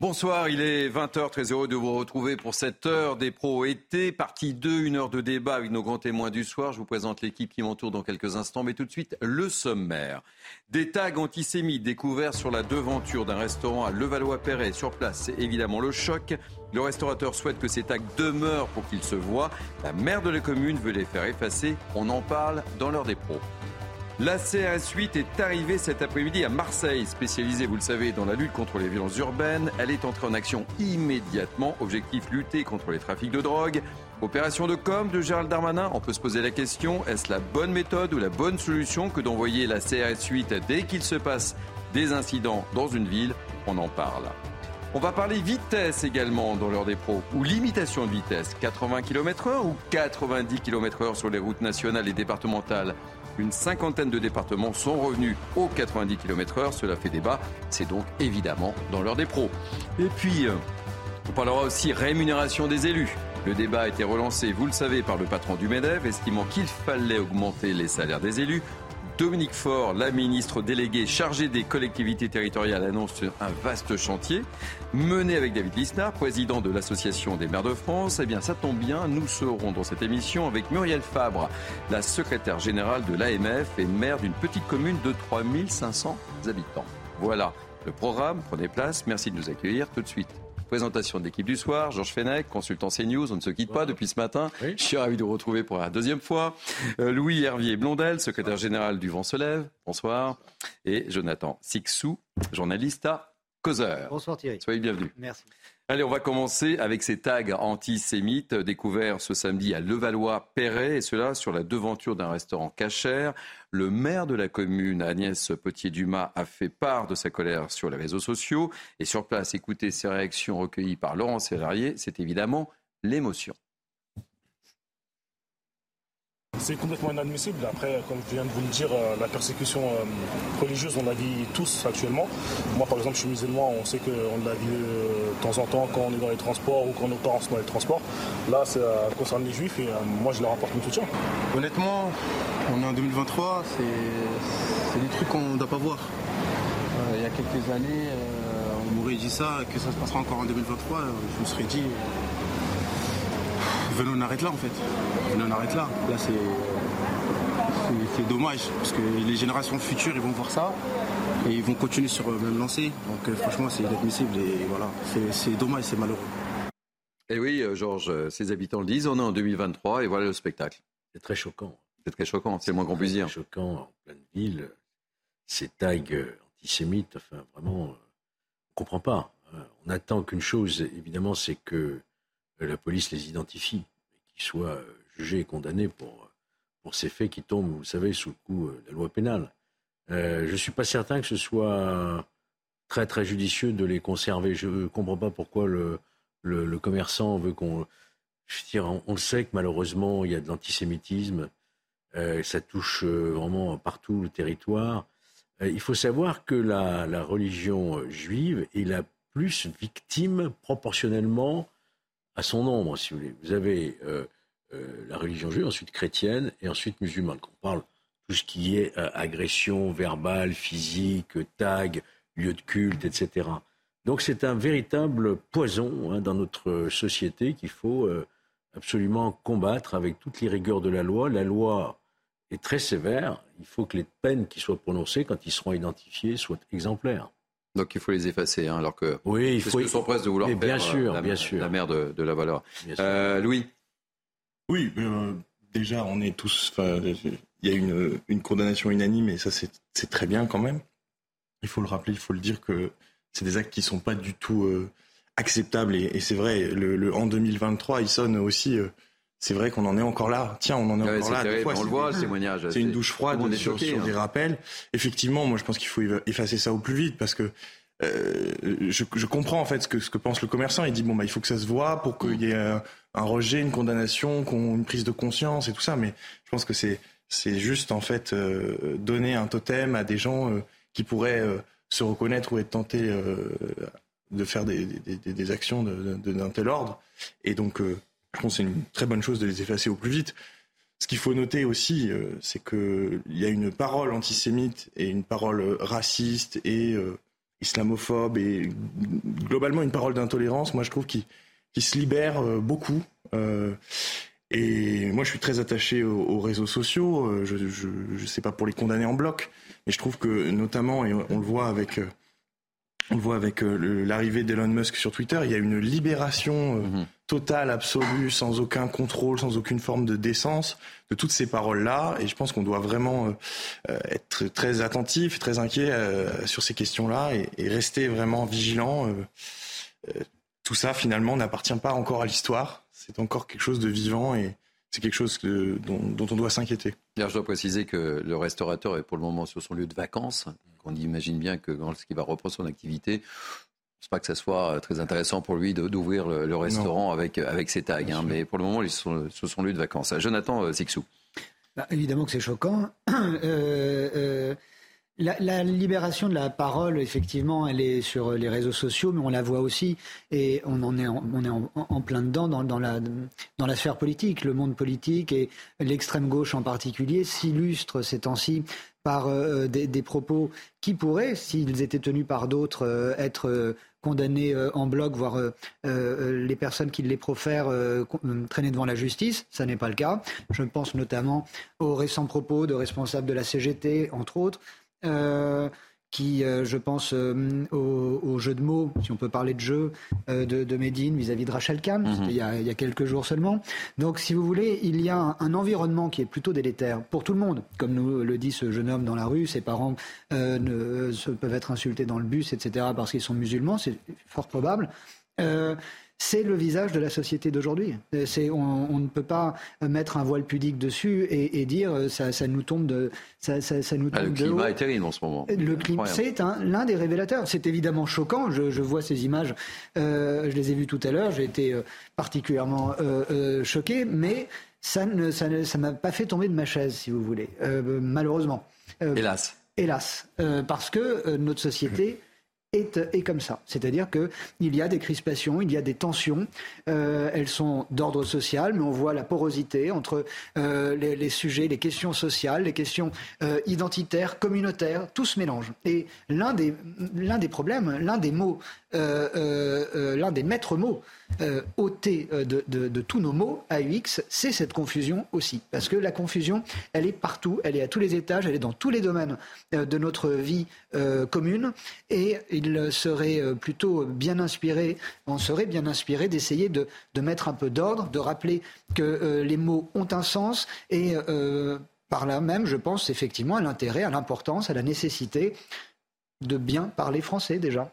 Bonsoir, il est 20h, très heureux de vous retrouver pour cette heure des pros été, partie 2, une heure de débat avec nos grands témoins du soir. Je vous présente l'équipe qui m'entoure dans quelques instants, mais tout de suite, le sommaire. Des tags antisémites découverts sur la devanture d'un restaurant à Levallois-Perret. Sur place, c'est évidemment le choc. Le restaurateur souhaite que ces tags demeurent pour qu'ils se voient. La maire de la commune veut les faire effacer. On en parle dans l'heure des pros. La CRS 8 est arrivée cet après-midi à Marseille, spécialisée, vous le savez, dans la lutte contre les violences urbaines. Elle est entrée en action immédiatement. Objectif lutter contre les trafics de drogue. Opération de com de Gérald Darmanin. On peut se poser la question est-ce la bonne méthode ou la bonne solution que d'envoyer la CRS 8 dès qu'il se passe des incidents dans une ville? On en parle. On va parler vitesse également dans l'heure des pros, ou limitation de vitesse, 80 km/h ou 90 km/h sur les routes nationales et départementales? Une cinquantaine de départements sont revenus aux 90 km/h. Cela fait débat. C'est donc évidemment dans l'heure des pros. Et puis, euh, on parlera aussi rémunération des élus. Le débat a été relancé, vous le savez, par le patron du MEDEF, estimant qu'il fallait augmenter les salaires des élus. Dominique Faure, la ministre déléguée chargée des collectivités territoriales, annonce un vaste chantier mené avec David Lisnard, président de l'Association des maires de France. Eh bien, ça tombe bien, nous serons dans cette émission avec Muriel Fabre, la secrétaire générale de l'AMF et maire d'une petite commune de 3500 habitants. Voilà le programme, prenez place, merci de nous accueillir tout de suite. Présentation de l'équipe du soir, Georges Fenech, consultant CNews, on ne se quitte pas depuis ce matin. Je suis ravi de vous retrouver pour la deuxième fois. Euh, Louis Hervier Blondel, secrétaire général du Vent se lève, bonsoir. Et Jonathan Sixou, journaliste à Causeur. Bonsoir Thierry. Soyez bienvenue. Merci. Allez, on va commencer avec ces tags antisémites découverts ce samedi à Levallois-Perret, et cela sur la devanture d'un restaurant cachère. Le maire de la commune, Agnès Potier-Dumas, a fait part de sa colère sur les réseaux sociaux. Et sur place, écouter ses réactions recueillies par Laurent Sélarié, c'est évidemment l'émotion. C'est complètement inadmissible. Après, comme je viens de vous le dire, euh, la persécution euh, religieuse, on la vit tous actuellement. Moi, par exemple, je suis musulman, on sait qu'on la vit euh, de temps en temps quand on est dans les transports ou quand nos parents sont dans les transports. Là, ça concerne les juifs et moi, je leur apporte mon soutien. Honnêtement, on est en 2023, c'est des trucs qu'on ne doit pas voir. il y a quelques années, on m'aurait dit ça, que ça se passera encore en 2023. Je me serais dit, venons on arrête là en fait. Venons on arrête là. Là c'est c'est dommage parce que les générations futures ils vont voir ça et ils vont continuer sur le même lancé. Donc euh, franchement c'est inadmissible et voilà, c'est dommage, c'est malheureux. Et oui, euh, Georges, ces habitants le disent, on est en 2023 et voilà le spectacle. C'est très choquant. C'est très choquant, c'est le moins qu'on puisse dire. C'est choquant en pleine ville, ces tags euh, antisémites, enfin vraiment, on ne comprend pas. On attend qu'une chose, évidemment, c'est que la police les identifie, qu'ils soient jugés et condamnés pour, pour ces faits qui tombent, vous savez, sous le coup de la loi pénale. Euh, je ne suis pas certain que ce soit très très judicieux de les conserver. Je ne comprends pas pourquoi le, le, commerçant veut qu'on... Je dire, on, le sait que malheureusement, il y a de l'antisémitisme. Euh, ça touche euh, vraiment partout le territoire. il faut savoir que la, la religion juive est la plus victime proportionnellement à son nombre, si vous voulez. Vous avez euh, euh, la religion juive, ensuite chrétienne et ensuite musulmane. Quand on parle tout ce qui est euh, agression verbale, physique, tag, lieu de culte, etc. Donc c'est un véritable poison hein, dans notre société qu'il faut absolument combattre avec toutes les rigueurs de la loi. La loi est très sévère. Il faut que les peines qui soient prononcées quand ils seront identifiés soient exemplaires. Donc il faut les effacer, hein, alors que oui, il faut. Ce sont presque de vouloir bien faire, sûr, la, bien sûr. la mère de, de la valeur. Euh, Louis. Oui, euh, déjà on est tous. Il y a une, une condamnation unanime et ça c'est très bien quand même. Il faut le rappeler, il faut le dire que c'est des actes qui sont pas du tout euh, acceptables et, et c'est vrai. Le, le, en 2023, il sonne aussi euh, c'est vrai qu'on en est encore là. Tiens, on en est encore là. Terrible, on le voit, le témoignage. C'est une douche froide on est sur, choqué, sur hein. des rappels. Effectivement, moi, je pense qu'il faut effacer ça au plus vite parce que euh, je, je, comprends en fait ce que, ce que pense le commerçant. Il dit bon bah il faut que ça se voit pour qu'il y ait un, un, rejet, une condamnation, une prise de conscience et tout ça. Mais je pense que c'est c'est juste en fait euh, donner un totem à des gens euh, qui pourraient euh, se reconnaître ou être tentés euh, de faire des, des, des, des actions d'un tel ordre. Et donc je pense que c'est une très bonne chose de les effacer au plus vite. Ce qu'il faut noter aussi, euh, c'est qu'il y a une parole antisémite et une parole raciste et, euh, islamophobe et globalement une parole d'intolérance, moi je trouve qu'il se libère beaucoup. et moi je suis très attaché aux, réseaux sociaux. Je ne sais pas pour les condamner en bloc, mais je trouve que notamment, et on le voit avec on le voit avec euh, l'arrivée d'Elon Musk sur Twitter, il y a une libération euh, mhm. totale, absolue, sans aucun contrôle, sans aucune forme de décence de toutes ces paroles-là. Et je pense qu'on doit vraiment euh, être très attentif, très inquiet sur ces questions-là et, rester vraiment vigilant. tout ça, finalement, n'appartient pas encore à l'histoire. C'est encore quelque chose de vivant et c'est quelque chose dont, on doit s'inquiéter. je dois préciser que le restaurateur est pour le moment sur son lieu de vacances. On imagine bien que lorsqu'il va reprendre son activité, je ne pense pas que ce soit très intéressant pour lui d'ouvrir le, restaurant avec, avec ses tags. Hein. mais pour le moment, il sont sur son lieu de vacances. Jonathan euh, Sixou. Bah, évidemment que c'est choquant. Euh, euh, la, libération de la parole, effectivement, elle est sur les réseaux sociaux, mais on la voit aussi, et on en est en, on est en, plein dedans dans, la, dans la sphère politique. Le monde politique et l'extrême gauche en particulier s'illustrent ces temps-ci par euh, des, propos qui pourraient, s'ils étaient tenus par d'autres, euh, être euh, condamnés en bloc, voire les personnes qui les profèrent traîner devant la justice. Ça n'est pas le cas. Je pense notamment aux récents propos de responsables de la CGT, entre autres, euh, qui, euh, je pense, euh, au, jeu de mots, si on peut parler de jeu, de, de Medine vis-à-vis de Rachel Kahn, mhm. il, y a, il, y a, quelques jours seulement. Donc, si vous voulez, il y a un, environnement qui est plutôt délétère pour tout le monde. Comme nous le dit ce jeune homme dans la rue, ses parents ne, se, peuvent être insultés dans le bus, etc., parce qu'ils sont musulmans, c'est fort probable c'est le visage de la société d'aujourd'hui. On, on, ne peut pas mettre un voile pudique dessus et, dire euh, ça, ça, nous tombe de ça, ça, ça nous ah, Le climat est terrible en ce moment. Le climat, c'est l'un des révélateurs. C'est évidemment choquant. Je, je, vois ces images. Euh, je les ai vues tout à l'heure. J'ai été euh, particulièrement euh, choqué, mais ça ne ça m'a pas fait tomber de ma chaise, si vous voulez. malheureusement. Hélas. Hélas, parce que notre société est, comme ça. C'est-à-dire qu'il y a des crispations, il y a des tensions. Euh, elles sont d'ordre social, mais on voit la porosité entre euh, les, sujets, les questions sociales, les questions euh, identitaires, communautaires, tout se mélange. Et l'un des, l'un des problèmes, l'un des mots, l'un des maîtres mots ôtés de, de, de, tous nos mots AUX, c'est cette confusion aussi. Parce que la confusion, elle est partout, elle est à tous les étages, elle est dans tous les domaines de notre vie commune. Et il serait euh, plutôt bien inspiré, on serait bien inspiré d'essayer de, mettre un peu d'ordre, de rappeler que euh, les mots ont un sens et euh, par là même, je pense effectivement à l'intérêt, à l'importance, à la nécessité de bien parler français déjà.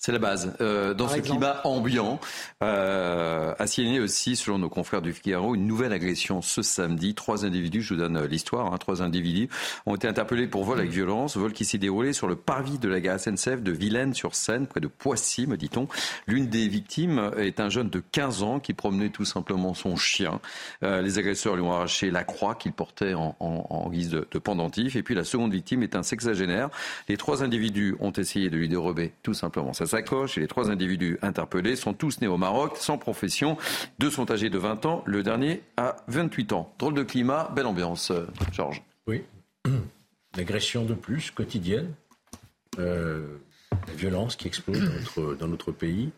C'est la base. Euh, dans ce climat ambiant, euh, a signé aussi, selon nos confrères du Figaro, une nouvelle agression ce samedi. Trois individus, je vous donne l'histoire, hein, trois individus ont été interpellés pour vol avec violence, vol qui s'est déroulé sur le parvis de la gare SNCF de Vilaine-sur-Seine, près de Poissy, me dit-on. L'une des victimes est un jeune de 15 ans qui promenait tout simplement son chien. Euh, les agresseurs lui ont arraché la croix qu'il portait en, en, en guise de, de, pendentif. Et puis la seconde victime est un sexagénaire. Les trois individus ont essayé de lui dérober tout simplement sa sacoche et les trois individus interpellés sont tous nés au Maroc, sans profession. Deux sont âgés de 20 ans, le dernier a 28 ans. Drôle de climat, belle ambiance, euh, Georges. Oui, l'agression de plus quotidienne, euh, la violence qui explose dans notre, pays.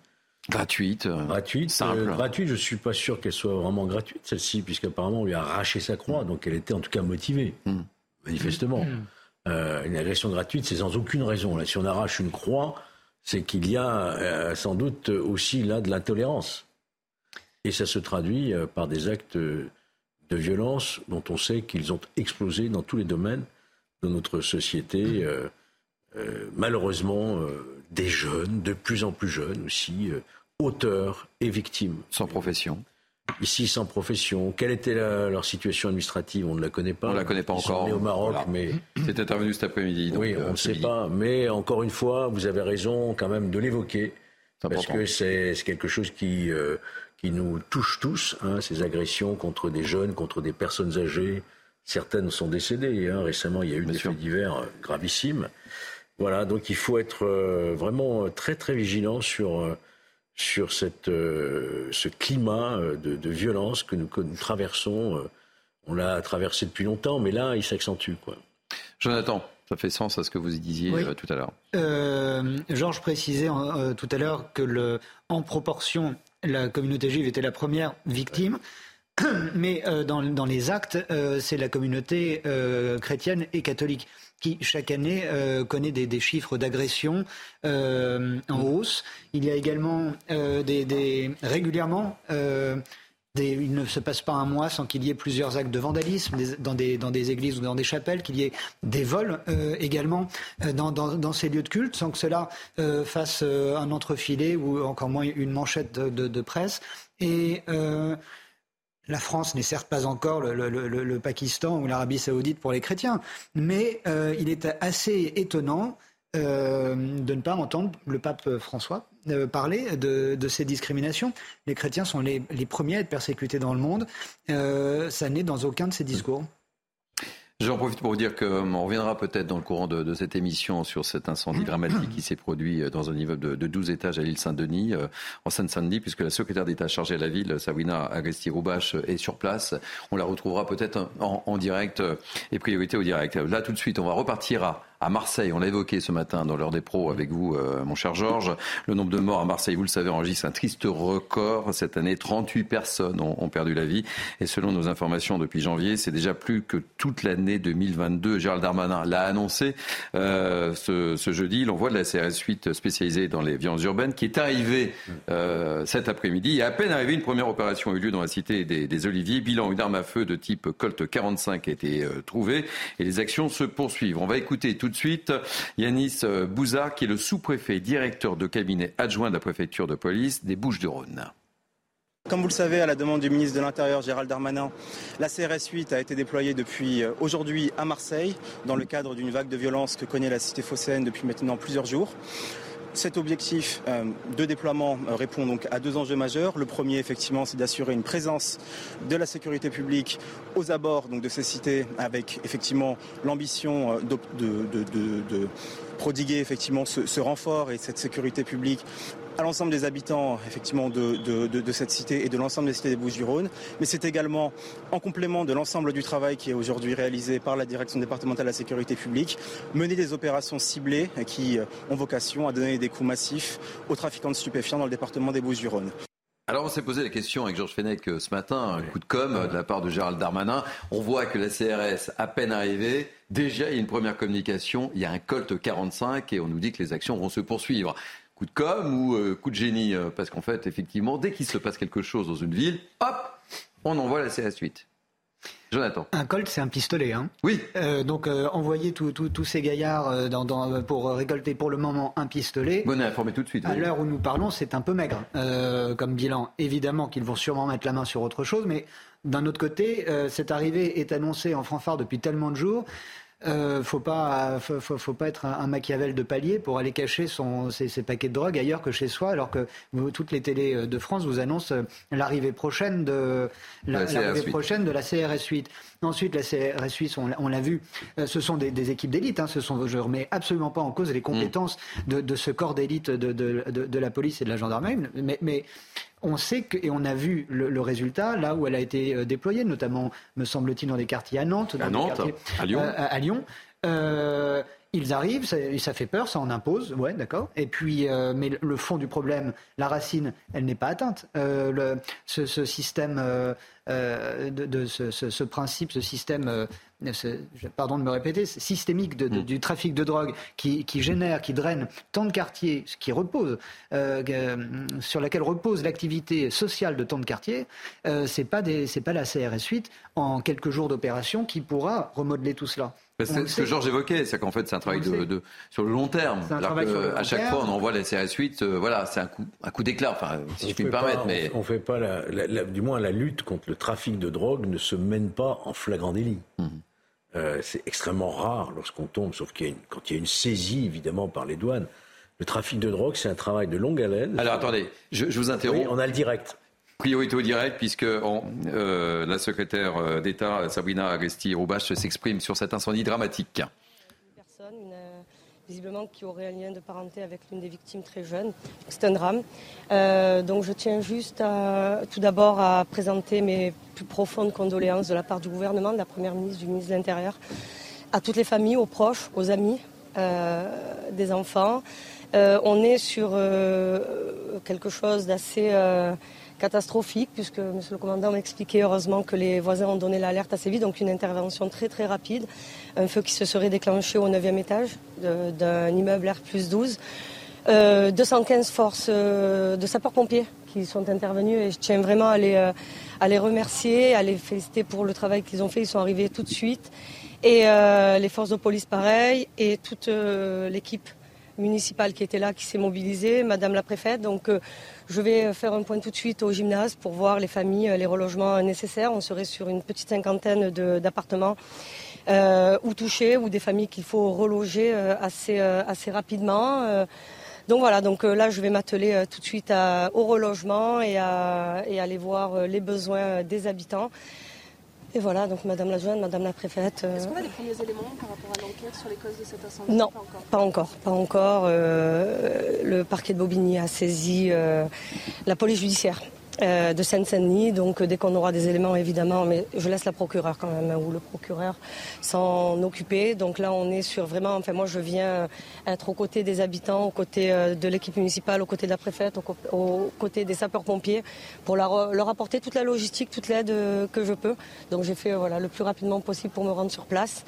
Gratuite. Euh, gratuite. Simple. gratuite, je ne suis pas sûr qu'elle soit vraiment gratuite, celle-ci, puisqu'apparemment on lui a arraché sa croix, donc elle était en tout cas motivée, hmm. manifestement. Hmm. une agression gratuite, c'est sans aucune raison. Là, si on arrache une croix, c'est qu'il y a euh, sans doute aussi là de l'intolérance. Et ça se traduit euh, par des actes de violence dont on sait qu'ils ont explosé dans tous les domaines de notre société. Euh, malheureusement, des jeunes, de plus en plus jeunes aussi, auteurs et victimes. Sans profession ici sans profession. Quelle était leur situation administrative? On ne la connaît pas. On ne la connaît pas encore. au Maroc, mais c'est intervenu cet après-midi. Oui, on ne sait pas. Mais encore une fois, vous avez raison quand même de l'évoquer parce que c'est quelque chose qui euh, qui nous touche tous. Hein, ces agressions contre des jeunes, contre des personnes âgées. Certaines sont décédées. Hein. Récemment, il y a eu des faits divers euh, gravissimes. Voilà, donc il faut être euh, vraiment très très vigilant sur sur cette, euh, ce climat euh, de, violence que nous, traversons. Euh, on l'a traversé depuis longtemps, mais là, il s'accentue. Quoi. Jonathan, Ça fait sens à ce que vous disiez tout à l'heure. Georges précisait tout à l'heure que le, en proportion, la communauté juive était la première victime. Mais dans, dans, les actes, c'est la communauté chrétienne et catholique qui chaque année euh, connaît des, chiffres d'agression euh, en hausse. Il y a également euh, régulièrement il ne se passe pas un mois sans qu'il y ait plusieurs actes de vandalisme dans, des, dans des églises ou dans des chapelles, qu'il y ait des vols également dans, ces lieux de culte, sans que cela fasse un entrefilet ou encore moins une manchette de, de presse. Et la France n'est certes pas encore le, Pakistan ou l'Arabie saoudite pour les chrétiens, mais euh, il est assez étonnant euh, de ne pas entendre le pape François euh, parler de, ces discriminations. Les chrétiens sont les, les, premiers à être persécutés dans le monde. ça n'est dans aucun de ses discours. J'en profite pour vous dire qu'on euh, reviendra peut-être dans le courant de, cette émission sur cet incendie dramatique qui s'est produit euh, dans un immeuble de, 12 étages à l'île Saint-Denis, euh, en Seine-Saint-Denis, puisque la secrétaire d'État chargée à la ville, Sabrina Agresti-Roubache, est sur place. On la retrouvera peut-être en, en, direct et priorité au direct. Là, tout de suite, on va repartir à à Marseille. On l'a évoqué ce matin dans l'heure des pros avec vous, euh, mon cher Georges. Le nombre de morts à Marseille, vous le savez, enregistre un triste record. Cette année, 38 personnes ont, perdu la vie. Et selon nos informations depuis janvier, c'est déjà plus que toute l'année 2022. Gérald Darmanin l'a annoncé euh, ce, jeudi. L'envoi de la CRS 8 spécialisée dans les violences urbaines qui est arrivé euh, cet après-midi. Et à peine arrivé, une première opération a eu lieu dans la cité des, Oliviers. Bilan, une arme à feu de type Colt 45 a été trouvée et les actions se poursuivent. On va écouter tout de suite Yanis Bouzard, qui est le sous-préfet directeur de cabinet adjoint de la préfecture de police des Bouches-du-Rhône. Comme vous le savez, à la demande du ministre de l'Intérieur Gérald Darmanin, la CRS 8 a été déployée depuis euh, aujourd'hui à Marseille dans le cadre d'une vague de violence que connaît la cité phocéenne depuis maintenant plusieurs jours. Cet objectif euh, de déploiement euh, répond donc à deux enjeux majeurs. Le premier, effectivement, c'est d'assurer une présence de la sécurité publique aux abords de ces cités avec effectivement l'ambition de, de, prodiguer effectivement ce, renfort et cette sécurité publique à l'ensemble des habitants effectivement de, de, cette cité et de l'ensemble des cités des Bouches-du-Rhône, mais c'est également en complément de l'ensemble du travail qui est aujourd'hui réalisé par la direction départementale de la sécurité publique, mener des opérations ciblées qui ont vocation à donner des coups massifs aux trafiquants de stupéfiants dans le département des Bouches-du-Rhône. Alors on s'est posé la question avec Georges Fenech euh, ce matin, un coup de com de la part de Gérald Darmanin. On voit que la CRS, à peine arrivée, déjà il y a une première communication, il y a un Colt 45 et on nous dit que les actions vont se poursuivre coup de com ou euh, coup de génie euh, Parce qu'en fait, effectivement, dès qu'il se passe quelque chose dans une ville, hop, on envoie la CS8. Jonathan. Un Colt, c'est un pistolet. Hein oui. Euh, donc, envoyer tous ces gaillards dans, pour récolter pour le moment un pistolet. Bon, informé tout de suite. À l'heure où nous parlons, c'est un peu maigre comme bilan. Évidemment qu'ils vont sûrement mettre la main sur autre chose, mais d'un autre côté, cette arrivée est annoncée en fanfare depuis tellement de jours euh, faut pas, faut, pas être un, Machiavel de palier pour aller cacher son, ses, paquets de drogue ailleurs que chez soi, alors que toutes les télés de France vous annoncent l'arrivée prochaine de l'arrivée prochaine de la CRS 8. Ensuite, la CRS 8, on, l'a vu, euh, ce sont des, équipes d'élite. Hein, ce sont, je remets absolument pas en cause les compétences de, ce corps d'élite de, de, la police et de la gendarmerie, mais, mais on sait que, et on a vu le, résultat là où elle a été euh, déployée, notamment, me semble-t-il, dans des quartiers à Nantes, à, Nantes, à Lyon. Euh, à, Lyon. Euh, ils arrivent, ça, ça, fait peur, ça en impose, ouais, d'accord. Et puis, mais le fond du problème, la racine, elle n'est pas atteinte. le, ce, système, de, ce, ce, principe, ce système pardon de me répéter, systémique mm. du trafic de drogue qui, génère, qui draine tant de quartiers, qui repose, euh, euh, sur laquelle repose l'activité sociale de tant de quartiers, euh, c'est pas pas la CRS 8 en quelques jours d'opération qui pourra remodeler tout cela. C'est ce que Georges évoquait, c'est qu'en fait c'est un travail de, sur le long terme. à chaque fois on envoie la CRS 8, voilà, c'est un coup, un coup d'éclat, enfin, si je puis me permettre. mais... On, fait pas la, du moins la lutte contre le trafic de drogue ne se mène pas en flagrant délit. Mmh. Euh, c'est extrêmement rare lorsqu'on tombe, sauf qu'il quand il y a une saisie, évidemment, par les douanes. Le trafic de drogue, c'est un travail de longue haleine. Alors attendez, je, vous interromps. on a le direct. Priorité au direct, puisque euh, la secrétaire euh, d'État, Sabrina Agresti-Roubache, s'exprime sur cet incendie dramatique visiblement qui aurait un lien de parenté avec l'une des victimes très jeunes. C'est un drame. Euh, donc je tiens juste tout d'abord à présenter mes plus profondes condoléances de la part du gouvernement, de la Première ministre, du ministre de l'Intérieur, à toutes les familles, aux proches, aux amis des enfants. on est sur quelque chose d'assez catastrophique, puisque Monsieur le commandant m'expliquait heureusement que les voisins ont donné l'alerte assez vite, donc une intervention très très rapide. Un feu qui se serait déclenché au 9e étage d'un immeuble R 12. 215 forces euh, de sapeurs-pompiers qui sont intervenus et je tiens vraiment à les, euh, à les remercier, à les féliciter pour le travail qu'ils ont fait. Ils sont arrivés tout de suite. Et euh, les forces de police, pareil, et toute l'équipe municipale qui était là, qui s'est mobilisée, Madame la préfète. Donc je vais faire un point tout de suite au gymnase pour voir les familles, les relogements nécessaires. On serait sur une petite cinquantaine d'appartements. ou touchés, ou des familles qu'il faut reloger assez, assez rapidement. Donc voilà, donc là je vais m'atteler tout de suite au relogement et aller voir les besoins des habitants. Et voilà, donc Madame la Jointe, Madame la Préfète. Est-ce qu'on a des premiers éléments par rapport à l'enquête sur les causes de cet incendie Non, pas encore. Pas encore, le parquet de Bobigny a saisi la police judiciaire. Euh, de Seine-Saint-Denis. Donc dès qu'on aura des éléments, évidemment, mais je laisse la procureure quand même, hein, ou le procureur s'en occuper. Donc là, on est sur vraiment, enfin moi je viens être aux côtés des habitants, aux côtés euh, de l'équipe municipale, aux côtés de la préfète, aux, côtés des sapeurs-pompiers, pour leur, apporter toute la logistique, toute l'aide euh, que je peux. Donc j'ai fait voilà, le plus rapidement possible pour me rendre sur place.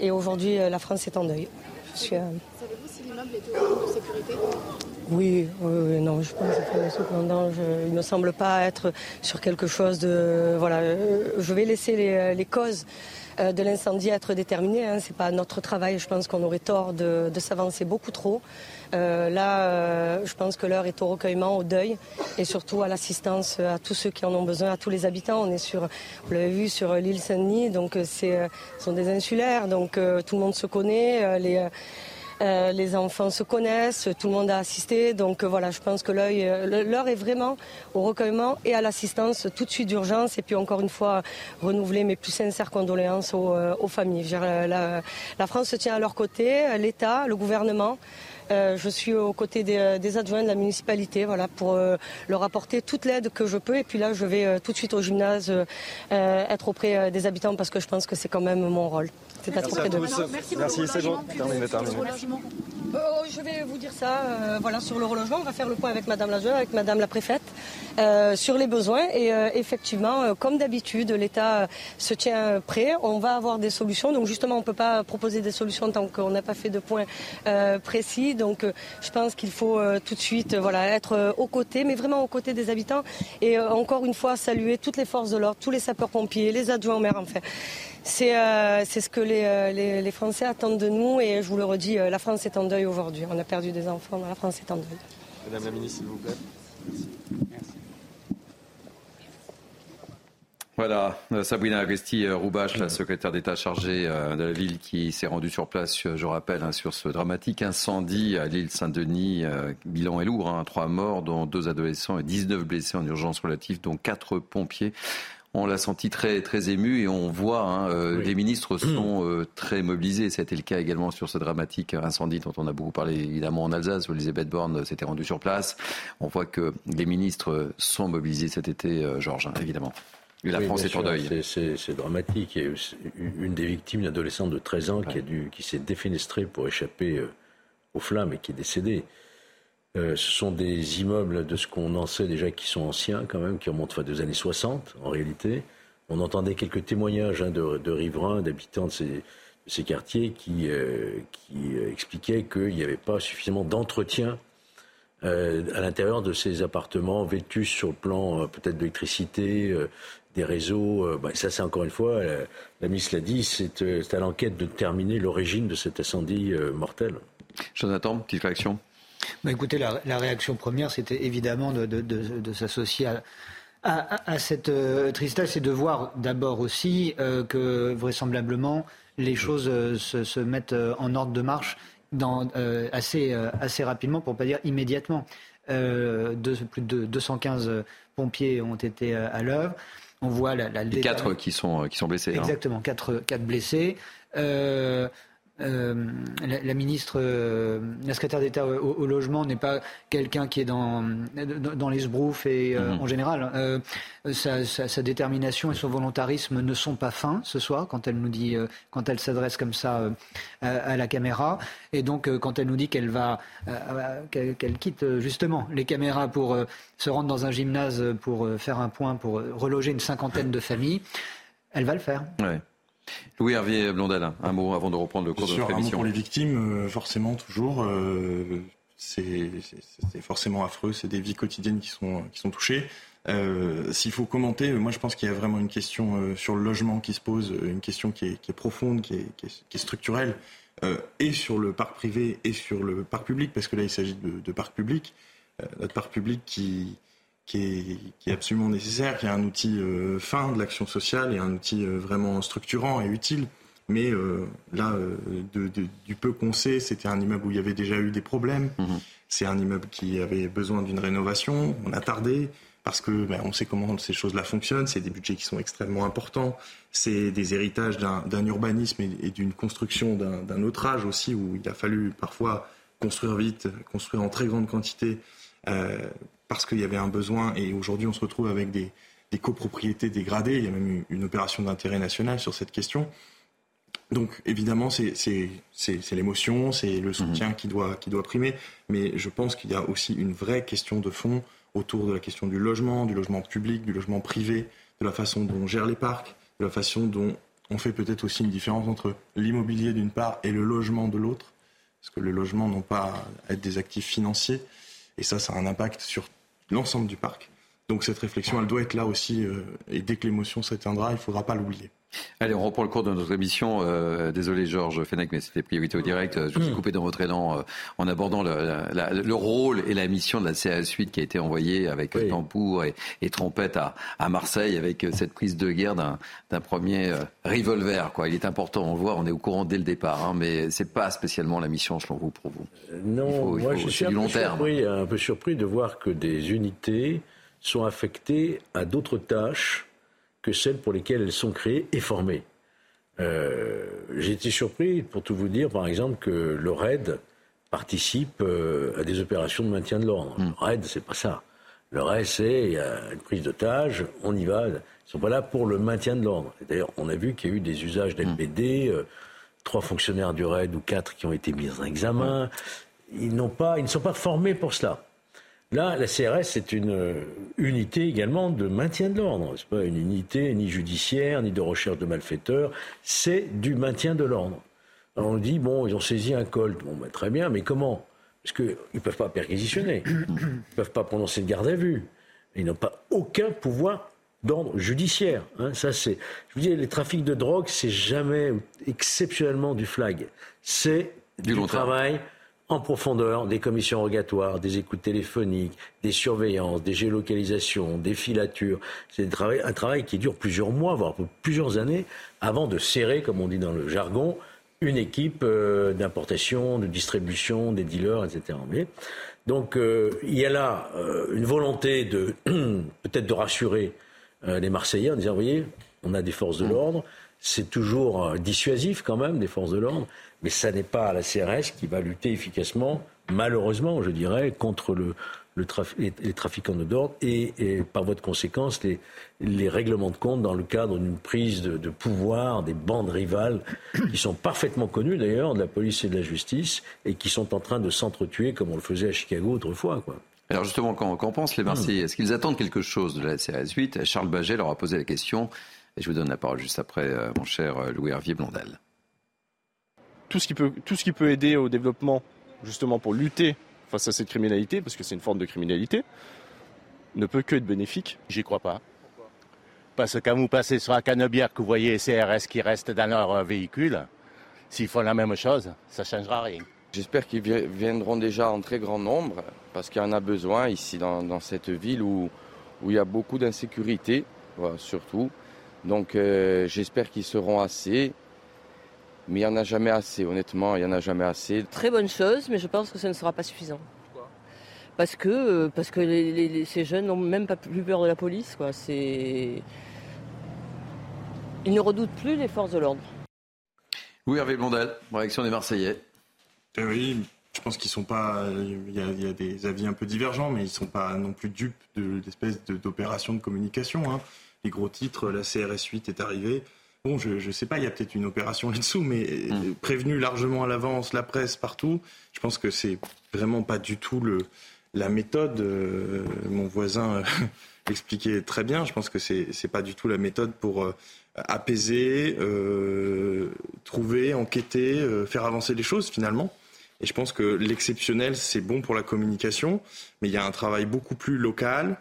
et aujourd'hui, la France est en deuil. Savez-vous si l'immeuble est de sécurité? Oui, oui, non, je pense que il ne semble pas être sur quelque chose de. Voilà, euh, je vais laisser les, causes euh, de l'incendie être déterminées. Hein. Ce n'est pas notre travail. Je pense qu'on aurait tort de, s'avancer beaucoup trop. Euh, là, je pense que l'heure est au recueillement, au deuil et surtout à l'assistance à tous ceux qui en ont besoin, à tous les habitants. On est sur, vous l'avez vu, sur l'île Saint-Denis, donc c'est, ce sont des insulaires, donc tout le monde se connaît. les, euh, les enfants se connaissent, tout le monde a assisté. Donc euh, voilà, je pense que euh, l'heure est vraiment au recueillement et à l'assistance tout de suite d'urgence. Et puis encore une fois, renouveler mes plus sincères condoléances aux, familles. la, France se tient à leur côté, l'État, le gouvernement. Je suis aux côtés des, adjoints de la municipalité voilà, pour leur apporter toute l'aide que je peux. Et puis là, je vais tout de suite au gymnase être auprès des habitants parce que je pense que c'est quand même mon rôle. C'est Merci, c'est bon. Euh, je vais vous dire ça euh, voilà, sur le relogement. On va faire le point avec Madame la avec Madame la préfète euh, sur les besoins. Et effectivement, comme d'habitude, l'État se tient prêt. On va avoir des solutions. Donc justement, on ne peut pas proposer des solutions tant qu'on n'a pas fait de point précis. Donc je pense qu'il faut tout de suite voilà, être aux côtés, mais vraiment aux côtés des habitants. Et encore une fois, saluer toutes les forces de l'ordre, tous les sapeurs-pompiers, les adjoints au maire. Euh, c'est ce que euh, les, les, Français attendent de nous et je vous le redis, euh, la France est en deuil aujourd'hui. On a perdu des enfants, la France est en deuil. Madame la ministre, s'il vous plaît. Voilà, Sabrina Agresti-Roubache, la secrétaire d'État chargée de la ville qui s'est rendue sur place, je rappelle, hein, sur ce dramatique incendie à l'île Saint-Denis. bilan est lourd, hein, trois morts, dont deux adolescents et 19 blessés en urgence relative, dont quatre pompiers on l'a senti très, très ému et on voit hein, euh, les ministres sont euh, très mobilisés. C'était le cas également sur ce dramatique incendie dont on a beaucoup parlé évidemment en Alsace où Elisabeth Borne s'était rendue sur place. On voit que les ministres sont mobilisés cet été, euh, Georges, hein, évidemment. La France est en deuil. C'est dramatique. Il y a une des victimes, une adolescente de 13 ans, qui, qui s'est défenestrée pour échapper aux flammes et qui est décédée. Euh, ce sont des immeubles de ce qu'on en sait déjà qui sont anciens quand même, qui remontent des années 60 en réalité. On entendait quelques témoignages hein, de, riverains, d'habitants de ces, quartiers qui, euh, euh, expliquaient qu'il n'y avait pas suffisamment d'entretien à l'intérieur de ces appartements vétus sur le plan peut-être d'électricité, des réseaux. Bah, ça, c'est encore une fois, la ministre l'a dit, c'est à l'enquête de terminer l'origine de cet incendie mortel. Jonathan, petite réaction? Bah, écoutez, la, réaction première, c'était évidemment de, s'associer à, cette euh, tristesse et de voir d'abord aussi euh, que vraisemblablement les choses euh, se, mettent en ordre de marche assez, assez rapidement, pour ne pas dire immédiatement. plus de 215 pompiers ont été à l'œuvre. On voit la, Les quatre qui sont, qui sont blessés. Hein. Exactement, quatre, quatre blessés. euh, la, ministre, euh, la secrétaire d'État au, logement n'est pas quelqu'un qui est dans, dans les sbroufs et euh, mhm. en général, sa, détermination et son volontarisme ne sont pas fins ce soir quand elle nous dit, quand elle s'adresse comme ça à, la caméra. Et donc, quand elle nous dit qu'elle va, qu'elle quitte justement les caméras pour se rendre dans un gymnase pour faire un point, pour reloger une cinquantaine de familles, elle va le faire. Louis Hervier Blondel, un mot avant de reprendre le cours de notre émission. Un mot pour les victimes, euh, forcément, toujours. Euh, c'est forcément affreux, c'est des vies quotidiennes qui sont, qui sont touchées. Euh, S'il faut commenter, moi je pense qu'il y a vraiment une question euh, sur le logement qui se pose, une question qui est, qui est profonde, qui est, qui est, qui est structurelle, et sur le parc privé et sur le parc public, parce que là il s'agit de, de, parc public. notre parc public qui, qui est, qui est, absolument nécessaire, qui est un outil euh, fin de l'action sociale et un outil euh, vraiment structurant et utile. Mais euh, là, de, de, du peu qu'on sait, c'était un immeuble où il y avait déjà eu des problèmes. Mmh. C'est un immeuble qui avait besoin d'une rénovation. On a tardé parce que ben, on sait comment ces choses-là fonctionnent. C'est des budgets qui sont extrêmement importants. C'est des héritages d'un urbanisme et, et d'une construction d'un autre âge aussi, où il a fallu parfois construire vite, construire en très grande quantité. Euh, parce qu'il y avait un besoin et aujourd'hui on se retrouve avec des, des copropriétés dégradées. Il y a même eu une opération d'intérêt national sur cette question. Donc évidemment, c'est l'émotion, c'est le soutien mmh. qui, doit, qui doit primer, mais je pense qu'il y a aussi une vraie question de fond autour de la question du logement, du logement public, du logement privé, de la façon dont on gère les parcs, de la façon dont on fait peut-être aussi une différence entre l'immobilier d'une part et le logement de l'autre, parce que le logement n'ont pas à être des actifs financiers, et ça, ça a un impact sur l'ensemble du parc. Donc cette réflexion, elle doit être là aussi, euh, et dès que l'émotion s'éteindra, il ne faudra pas l'oublier. Allez, on reprend le cours de notre émission. Euh, désolé Georges Fenech, mais c'était priorité au direct. Je suis mm. coupé dans votre élan euh, en abordant le, rôle et la mission de la CAS 8 qui a été envoyée avec tambour et, et, trompette à, Marseille avec cette prise de guerre d'un premier revolver. Quoi. Il est important, on le voit, on est au courant dès le départ, hein, mais c'est pas spécialement la mission selon vous pour vous. non, moi je suis un peu, surpris, un peu surpris de voir que des unités sont affectées à d'autres tâches que celles pour lesquelles elles sont créées et formées. Euh, j'ai été surpris, pour tout vous dire, par exemple, que le RAID participe euh, à des opérations de maintien de l'ordre. Mm. Le RAID, c'est pas ça. Le RAID, c'est il y a une prise d'otage, on y va. Ils sont pas là pour le maintien de l'ordre. D'ailleurs, on a vu qu'il y a eu des usages d'LBD, mm. euh, trois fonctionnaires du RAID ou quatre qui ont été mis en examen. Ils n'ont pas, ils ne sont pas formés pour cela. Là, la CRS, c'est une euh, unité également de maintien de l'ordre. Ce n'est pas une unité ni judiciaire, ni de recherche de malfaiteurs. C'est du maintien de l'ordre. On dit, bon, ils ont saisi un colt. Bon, ben, très bien, mais comment? Parce qu'ils ne peuvent pas perquisitionner. Ils ne peuvent pas prononcer de garde à vue. Ils n'ont pas aucun pouvoir d'ordre judiciaire. Hein. Ça, c'est. Je vous dis, les trafics de drogue, c'est jamais exceptionnellement du flag. C'est du, du travail en profondeur des commissions rogatoires, des écoutes téléphoniques, des surveillances, des géolocalisations, des filatures. C'est un travail, qui dure plusieurs mois, voire plusieurs années, avant de serrer, comme on dit dans le jargon, une équipe euh, d'importation, de distribution, des dealers, etc. Donc euh, il y a là euh, une volonté de peut-être de rassurer les Marseillais en disant, vous voyez, on a des forces de mmh. l'ordre, c'est toujours dissuasif quand même des forces de l'ordre mais ça n'est pas la CRS qui va lutter efficacement, malheureusement, je dirais, contre le, les, trafiquants de d'ordre et, par voie de conséquence les, les, règlements de compte dans le cadre d'une prise de, pouvoir des bandes rivales qui sont parfaitement connues d'ailleurs de la police et de la justice et qui sont en train de s'entretuer comme on le faisait à Chicago autrefois. Quoi. Alors justement, qu'en pensent les Marseillais? Est-ce qu'ils attendent quelque chose de la CRS 8 Charles Baget leur a posé la question et je vous donne la parole juste après, euh, mon cher euh, Louis Hervier Blondel tout ce qui peut, tout ce qui peut aider au développement, justement pour lutter face à cette criminalité, parce que c'est une forme de criminalité, ne peut que être bénéfique. J'y crois pas. Parce que quand vous passez sur la canebière, que vous voyez CRS qui restent dans leur euh, véhicule, s'ils font la même chose, ça ne changera rien. J'espère qu'ils viendront déjà en très grand nombre, parce qu'il y en a besoin ici dans, cette ville où, où il y a beaucoup d'insécurité, surtout. Donc euh, j'espère qu'ils seront assez mais il n'y en a jamais assez, honnêtement, il n'y en a jamais assez. Très bonne chose, mais je pense que ça ne sera pas suffisant. Parce que, euh, parce que ces jeunes n'ont même pas plus peur de la police. Quoi. Ils ne redoutent plus les forces de l'ordre. Oui, Hervé Blondel, réaction des Marseillais. Eh oui, je pense qu'ils sont pas. Il y, a, des avis un peu divergents, mais ils sont pas non plus dupes de l'espèce d'opération de, communication. Hein. Les gros titres, la CRS 8 est arrivée. Bon, je ne sais pas, il y a peut-être une opération là-dessous, mais hmm. prévenu largement à l'avance, la presse partout, je pense que c'est vraiment pas du tout le, la méthode. Euh, mon voisin l'expliquait très bien. Je pense que c'est n'est pas du tout la méthode pour euh, apaiser, euh, trouver, enquêter, faire avancer les choses finalement. Et je pense que l'exceptionnel, c'est bon pour la communication, mais il y a un travail beaucoup plus local,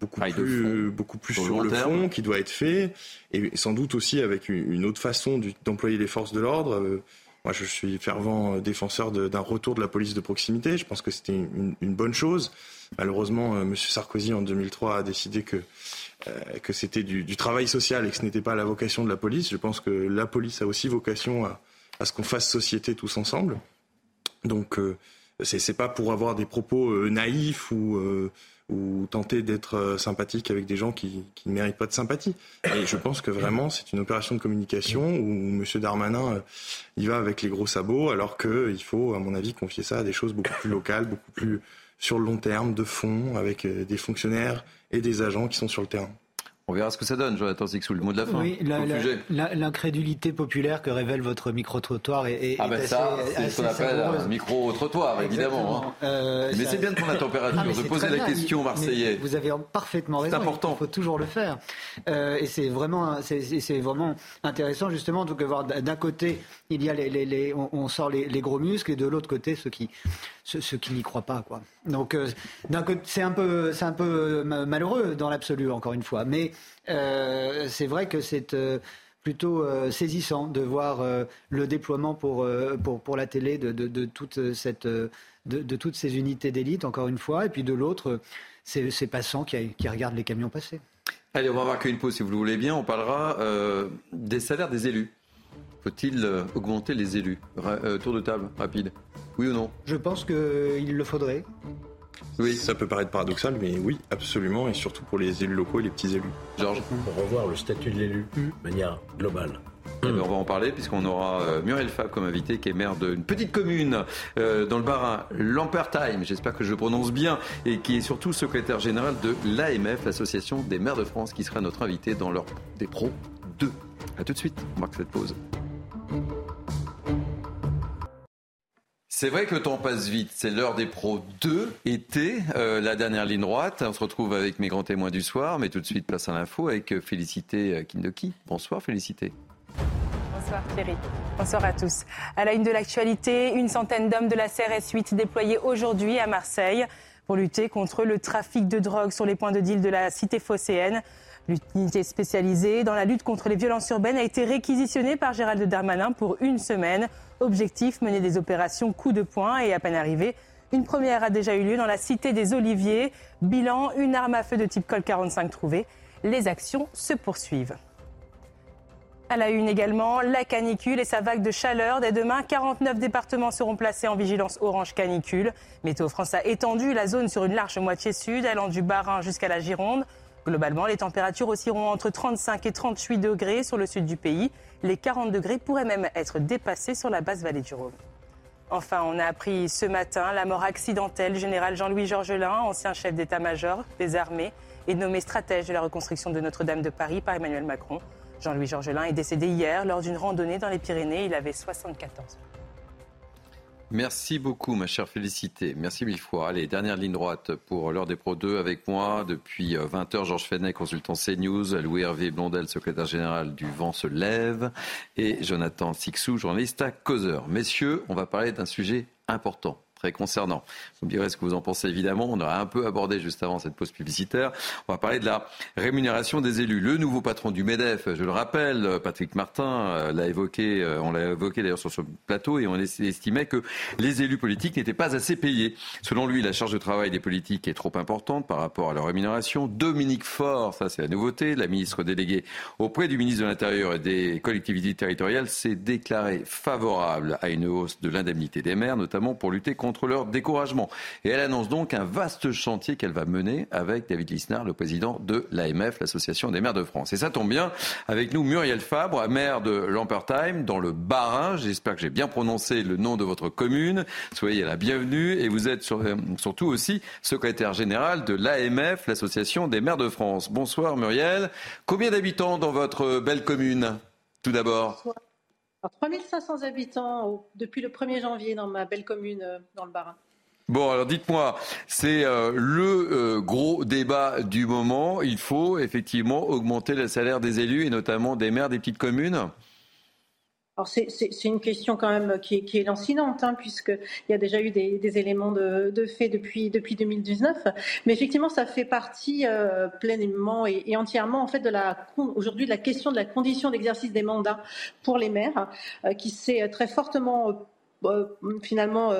beaucoup plus, beaucoup plus sur, le, fond qui doit être fait, et sans doute aussi avec une autre façon d'employer les forces de l'ordre. Euh, moi, je suis fervent euh, défenseur d'un retour de la police de proximité. Je pense que c'était une, bonne chose. Malheureusement, euh, M. Sarkozy, en 2003, a décidé que, que c'était du, travail social et que ce n'était pas la vocation de la police. Je pense que la police a aussi vocation à, à ce qu'on fasse société tous ensemble. Donc, ce c'est pas pour avoir des propos naïfs ou ou tenter d'être euh, sympathique avec des gens qui, ne méritent pas de sympathie. Et je pense que vraiment, c'est une opération de communication où M. Darmanin euh, y va avec les gros sabots, alors qu'il faut, à mon avis, confier ça à des choses beaucoup plus locales, beaucoup plus sur le long terme, de fond, avec euh, des fonctionnaires et des agents qui sont sur le terrain. On verra ce que ça donne, Jonathan Sixou, le mot de la fin. Oui, l'incrédulité populaire que révèle votre micro-trottoir est, ah ben ça, c'est ce qu'on appelle un micro-trottoir, évidemment. Hein. Euh, mais c'est bien de prendre la température, ah, de poser la question, Marseillais. Vous avez parfaitement raison. C'est important. Il faut toujours le faire. Euh, et c'est vraiment, c'est vraiment intéressant, justement, de voir d'un côté, il y a les, on, sort les, gros muscles, et de l'autre côté, ceux qui, ceux, qui n'y croient pas, quoi. Donc, euh, c'est un peu, c'est un peu malheureux dans l'absolu, encore une fois. Mais euh, c'est vrai que c'est euh, plutôt euh, saisissant de voir le déploiement pour, pour, pour la télé de, de, toute cette, de, toutes ces unités d'élite, encore une fois, et puis de l'autre, ces, ces passants qui, qui, regardent les camions passer. Allez, on va marquer une pause si vous le voulez bien. On parlera des salaires des élus. Faut-il augmenter les élus? Tour de table, rapide. Oui ou non? Je pense qu'il le faudrait. Oui, ça peut paraître paradoxal, mais oui, absolument, et surtout pour les élus locaux et les petits élus. Georges Pour revoir le statut de l'élu de manière globale. Eh ben, on va en parler puisqu'on aura euh, Muriel Fab comme invité qui est maire d'une petite commune euh, dans le Bas-Rhin, Lampertheim, j'espère que je le prononce bien, et qui est surtout secrétaire général de l'AMF, l'Association des maires de France, qui sera notre invité dans leur des pros 2. A tout de suite, on marque cette pause. C'est vrai que le temps passe vite. C'est l'heure des pros 2, été, euh, la dernière ligne droite. On se retrouve avec mes grands témoins du soir, mais tout de suite, place à l'info avec euh, Félicité euh, Kindoki. Bonsoir Félicité. Bonsoir Thierry. Bonsoir à tous. À la une de l'actualité, une centaine d'hommes de la CRS 8 déployés aujourd'hui à Marseille pour lutter contre le trafic de drogue sur les points de deal de la cité phocéenne. L'unité spécialisée dans la lutte contre les violences urbaines a été réquisitionnée par Gérald Darmanin pour une semaine. Objectif, mener des opérations coup de poing et à peine arrivé. Une première a déjà eu lieu dans la cité des Oliviers. Bilan, une arme à feu de type Col 45 trouvée. Les actions se poursuivent. À la une également, la canicule et sa vague de chaleur. Dès demain, 49 départements seront placés en vigilance orange canicule. Météo France a étendu la zone sur une large moitié sud, allant du Bas-Rhin jusqu'à la Gironde. Globalement, les températures oscilleront entre 35 et 38 degrés sur le sud du pays. Les 40 degrés pourraient même être dépassés sur la basse vallée du Rhône. Enfin, on a appris ce matin la mort accidentelle du général Jean-Louis Georgelin, ancien chef d'état-major des armées et nommé stratège de la reconstruction de Notre-Dame de Paris par Emmanuel Macron. Jean-Louis Georgelin est décédé hier lors d'une randonnée dans les Pyrénées. Il avait 74 ans. Merci beaucoup, ma chère Félicité. Merci mille fois. Allez, dernière ligne droite pour l'heure des Pro 2 avec moi. Depuis 20h, euh, Georges Fenet, consultant CNews, Louis-Hervé Blondel, secrétaire général du Vent se lève, et Jonathan Sixou, journaliste à Causeur. Messieurs, on va parler d'un sujet important très concernant. Vous me direz ce que vous en pensez évidemment. On aura un peu abordé juste avant cette pause publicitaire. On va parler de la rémunération des élus. Le nouveau patron du MEDEF, je le rappelle, Patrick Martin euh, l'a évoqué, euh, on l'a évoqué d'ailleurs sur ce plateau et on estimait que les élus politiques n'étaient pas assez payés. Selon lui, la charge de travail des politiques est trop importante par rapport à leur rémunération. Dominique Faure, ça c'est la nouveauté, la ministre déléguée auprès du ministre de l'Intérieur et des collectivités territoriales, s'est déclarée favorable à une hausse de l'indemnité des maires, notamment pour lutter contre contre leur découragement. Et elle annonce donc un vaste chantier qu'elle va mener avec David Lisnard, le président de l'AMF, l'Association des maires de France. Et ça tombe bien, avec nous Muriel Fabre, maire de Lampertheim, dans le Bas-Rhin. J'espère que j'ai bien prononcé le nom de votre commune. Soyez la bienvenue et vous êtes euh, surtout aussi secrétaire général de l'AMF, l'Association des maires de France. Bonsoir Muriel. Combien d'habitants dans votre belle commune, tout d'abord? 3500 habitants depuis le 1er janvier dans ma belle commune euh, dans le Bas-Rhin. Bon, alors dites-moi, c'est euh, le gros débat du moment. Il faut effectivement augmenter le salaire des élus et notamment des maires des petites communes alors c'est une question quand même qui est, lancinante, hein, puisqu'il y a déjà eu des, éléments de, fait depuis, depuis 2019. Mais effectivement, ça fait partie euh, pleinement et, entièrement en fait aujourd'hui de la question de la condition d'exercice des mandats pour les maires, euh, qui s'est très fortement euh, finalement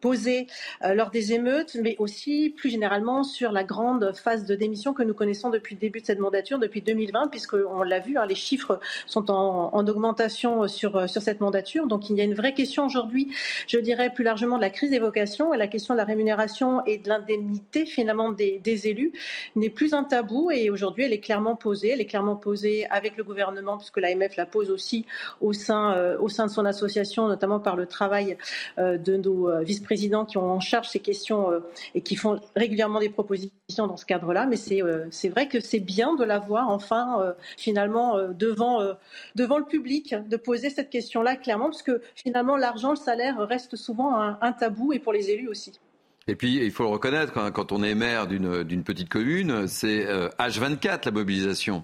posée euh, lors des émeutes, mais aussi plus généralement sur la grande phase de démission que nous connaissons depuis le début de cette mandature, depuis 2020, puisqu'on l'a vu, hein, les chiffres sont en, augmentation sur, sur cette mandature. Donc il y a une vraie question aujourd'hui, je dirais plus largement de la crise des vocations et la question de la rémunération et de l'indemnité finalement des, élus n'est plus un tabou et aujourd'hui elle est clairement posée. Elle est clairement posée avec le gouvernement, puisque l'AMF la pose aussi au sein, euh, au sein de son association, notamment par le travail euh, de nos vice-présidents qui ont en charge ces questions euh, et qui font régulièrement des propositions dans ce cadre-là. Mais c'est euh, vrai que c'est bien de l'avoir enfin euh, finalement devant, devant le public, de poser cette question-là clairement, parce que finalement l'argent, le salaire reste souvent un, tabou et pour les élus aussi. Et puis, il faut le reconnaître, quand, quand on est maire d'une petite commune, c'est H24 la mobilisation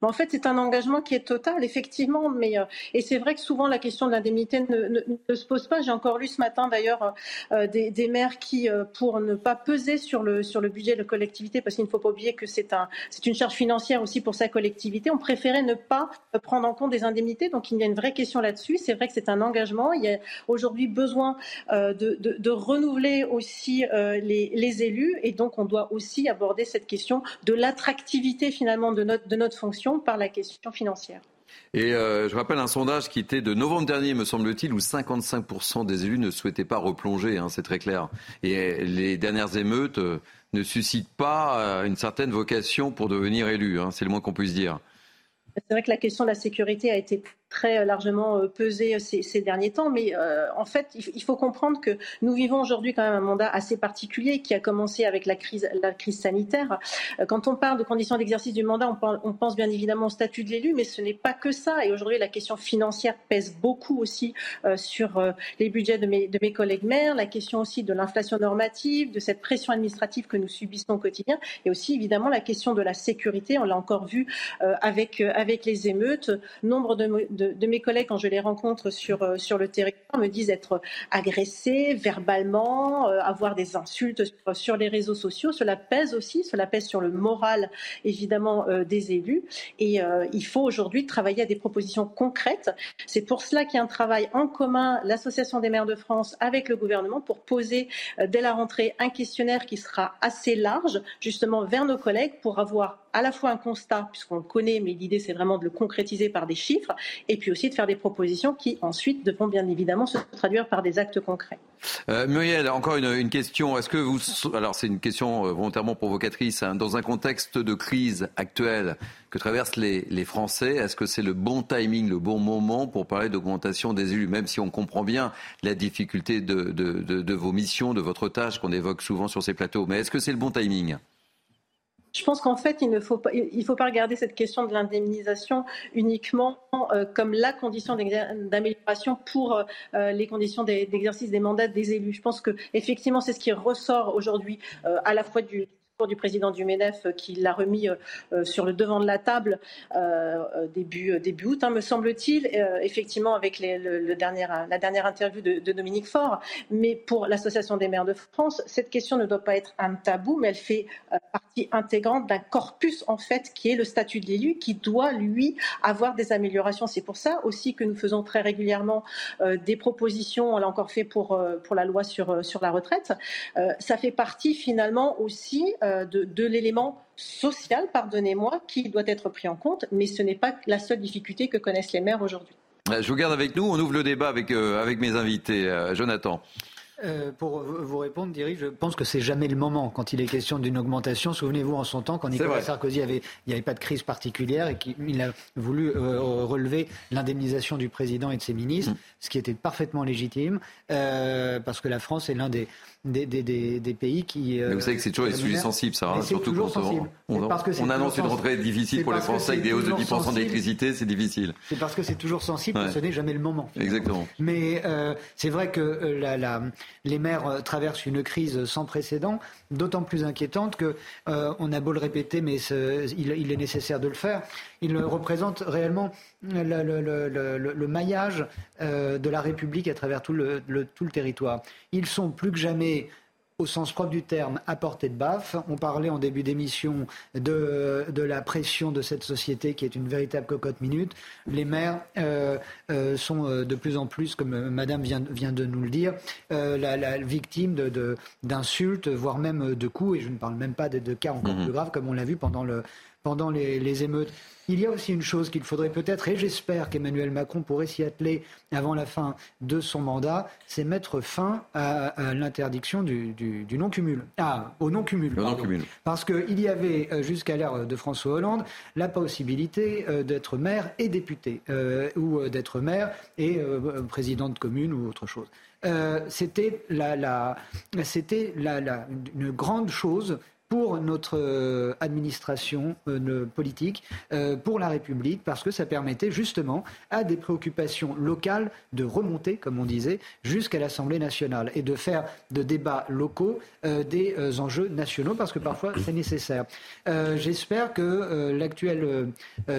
en fait, c'est un engagement qui est total, effectivement. Mais, euh, et c'est vrai que souvent, la question de l'indemnité ne, se pose pas. J'ai encore lu ce matin, d'ailleurs, euh, des, maires qui, euh, pour ne pas peser sur le, sur le budget de la collectivité, parce qu'il ne faut pas oublier que c'est un, une charge financière aussi pour sa collectivité, ont préféré ne pas prendre en compte des indemnités. Donc, il y a une vraie question là-dessus. C'est vrai que c'est un engagement. Il y a aujourd'hui besoin de, renouveler aussi les, les élus. Et donc, on doit aussi aborder cette question de l'attractivité, finalement, de notre, de notre fonction par la question financière. Et euh, je rappelle un sondage qui était de novembre dernier, me semble-t-il, où 55% des élus ne souhaitaient pas replonger, hein, c'est très clair. Et les dernières émeutes euh, ne suscitent pas euh, une certaine vocation pour devenir élu, hein, c'est le moins qu'on puisse dire. C'est vrai que la question de la sécurité a été très euh, largement euh, pesé euh, ces, derniers temps. Mais en fait, il faut comprendre que nous vivons aujourd'hui quand même un mandat assez particulier qui a commencé avec la crise, sanitaire. Quand on parle de conditions d'exercice du mandat, on, pense bien évidemment au statut de l'élu, mais ce n'est pas que ça. Et aujourd'hui, la question financière pèse beaucoup aussi sur les budgets de mes, collègues maires, la question aussi de l'inflation normative, de cette pression administrative que nous subissons au quotidien, et aussi évidemment la question de la sécurité. On l'a encore vu avec, les émeutes. Nombre de de, mes collègues, quand je les rencontre sur, euh, sur le territoire, me disent être agressés verbalement, euh, avoir des insultes sur, les réseaux sociaux. Cela pèse aussi, cela pèse sur le moral, évidemment, euh, des élus. Et il faut aujourd'hui travailler à des propositions concrètes. C'est pour cela qu'il y a un travail en commun, l'Association des maires de France avec le gouvernement, pour poser dès la rentrée un questionnaire qui sera assez large, justement, vers nos collègues, pour avoir à la fois un constat, puisqu'on le connaît, mais l'idée c'est vraiment de le concrétiser par des chiffres, et puis aussi de faire des propositions qui ensuite devront bien évidemment se traduire par des actes concrets. Euh, Muriel, encore une, question. Est-ce que vous, alors c'est une question euh, volontairement provocatrice, hein. dans un contexte de crise actuelle que traversent les, Français, est-ce que c'est le bon timing, le bon moment pour parler d'augmentation des élus, même si on comprend bien la difficulté de, de vos missions, de votre tâche qu'on évoque souvent sur ces plateaux, mais est-ce que c'est le bon timing? Je pense qu'en fait, il ne faut pas, il faut pas regarder cette question de l'indemnisation uniquement euh, comme la condition d'amélioration pour euh, les conditions d'exercice des mandats des élus. Je pense que effectivement, c'est ce qui ressort aujourd'hui euh, à la fois du du président du MENEF euh, qui l'a remis euh, euh, sur le devant de la table début, début août, hein, me semble-t-il, effectivement avec le, dernier, la dernière interview de, Dominique Faure. Mais pour l'Association des maires de France, cette question ne doit pas être un tabou, mais elle fait partie intégrante d'un corpus en fait qui est le statut de l'élu, qui doit lui avoir des améliorations. C'est pour ça aussi que nous faisons très régulièrement des propositions. On l'a encore fait pour, pour la loi sur, sur la retraite. ça fait partie finalement aussi euh, de, l'élément social, pardonnez-moi, qui doit être pris en compte, mais ce n'est pas la seule difficulté que connaissent les maires aujourd'hui. Je vous garde avec nous. On ouvre le débat avec, avec mes invités. Jonathan. Euh, pour vous répondre, Thierry, je pense que c'est jamais le moment quand il est question d'une augmentation. Souvenez-vous en son temps, quand Nicolas Sarkozy avait, il n'y avait pas de crise particulière et qu'il a voulu euh, relever l'indemnisation du président et de ses ministres, ce qui était parfaitement légitime, euh, parce que la France est l'un des, des, des, des, pays qui. Mais vous savez que c'est toujours des sujets sensibles, ça. Hein, surtout quand sensible. on, on annonce une rentrée difficile pour les Français avec des hausses de 10% d'électricité, c'est difficile. C'est parce que c'est toujours sensible que ce n'est jamais le moment. Exactement. Mais c'est vrai que la, la les maires euh, traversent une crise sans précédent, d'autant plus inquiétante que euh, on a beau le répéter, mais il, est nécessaire de le faire. Il représente réellement le, maillage euh, de la République à travers tout le territoire. Ils sont plus que jamais au sens propre du terme, à portée de baffe. On parlait en début d'émission de, de, la pression de cette société qui est une véritable cocotte minute. Les maires euh, euh, sont euh, de plus en plus, comme Madame vient, vient de nous le dire, la, la, victime d'insultes, de, voire même de coups, et je ne parle même pas de, de cas encore mhm. plus graves, comme on l'a vu pendant le, pendant les, émeutes. Il y a aussi une chose qu'il faudrait peut-être, et j'espère qu'Emmanuel Macron pourrait s'y atteler avant la fin de son mandat, c'est mettre fin à, l'interdiction du, non-cumul. Ah, au non-cumul. Parce qu'il y avait, euh, jusqu'à l'ère de François Hollande, la possibilité euh, d'être maire et député, euh, ou d'être maire et président de commune ou autre chose. c'était la, c'était une grande chose pour notre euh, administration euh, politique, euh, pour la République, parce que ça permettait justement à des préoccupations locales de remonter, comme on disait, jusqu'à l'Assemblée nationale et de faire de débats locaux des enjeux nationaux, parce que parfois c'est nécessaire. J'espère que l'actuel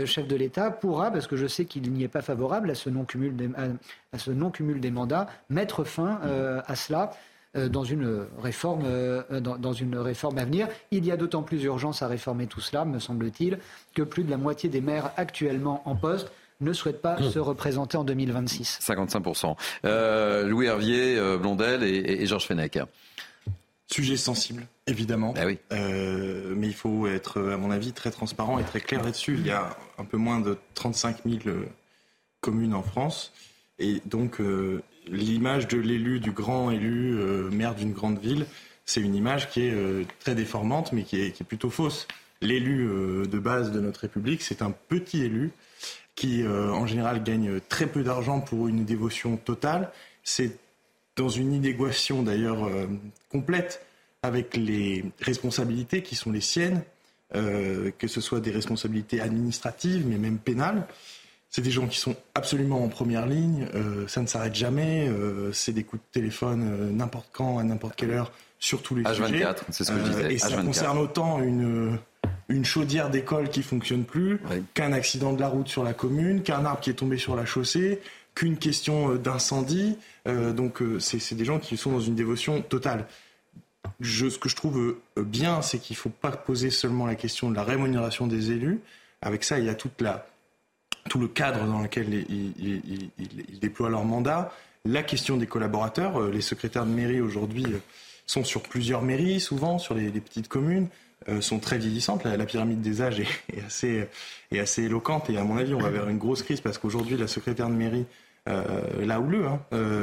chef de l'État pourra, parce que je sais qu'il n'y est pas favorable à ce non-cumul des, des mandats, mettre fin à cela. Euh, dans une réforme, euh, dans, une réforme à venir. Il y a d'autant plus urgence à réformer tout cela, me semble-t-il, que plus de la moitié des maires actuellement en poste ne souhaitent pas mmh. se représenter en 2026. 55%. Euh, Louis Hervier, Blondel et, Georges Fenech. Sujet sensible, évidemment. Oui. mais il faut être, à mon avis, très transparent et très clair là-dessus. Il y a un peu moins de 35 000 communes en France. Et donc, l'image de l'élu, du grand élu, euh, maire d'une grande ville, c'est une image qui est euh, très déformante, mais qui est, plutôt fausse. L'élu euh, de base de notre République, c'est un petit élu qui, en général, gagne très peu d'argent pour une dévotion totale. C'est dans une inégation d'ailleurs complète avec les responsabilités qui sont les siennes, que ce soit des responsabilités administratives, mais même pénales. C'est des gens qui sont absolument en première ligne. Euh, ça ne s'arrête jamais. Euh, c'est des coups de téléphone euh, n'importe quand, à n'importe quelle heure, sur tous les sujets. H24, c'est ce que je disais. et ça concerne autant une, une chaudière d'école qui fonctionne plus, qu'un accident de la route sur la commune, qu'un arbre qui est tombé sur la chaussée, qu'une question d'incendie. donc c'est des gens qui sont dans une dévotion totale. Je, ce que je trouve bien, c'est qu'il ne faut pas poser seulement la question de la rémunération des élus. Avec ça, il y a toute la tout le cadre dans lequel ils, déploient leur mandat. La question des collaborateurs, euh, les secrétaires de mairie aujourd'hui euh, sont sur plusieurs mairies, souvent sur les, petites communes, euh, sont très vieillissantes. La, pyramide des âges est, assez, assez éloquente et à mon avis, on va vers une grosse crise parce qu'aujourd'hui, la secrétaire de mairie, là où le, hein,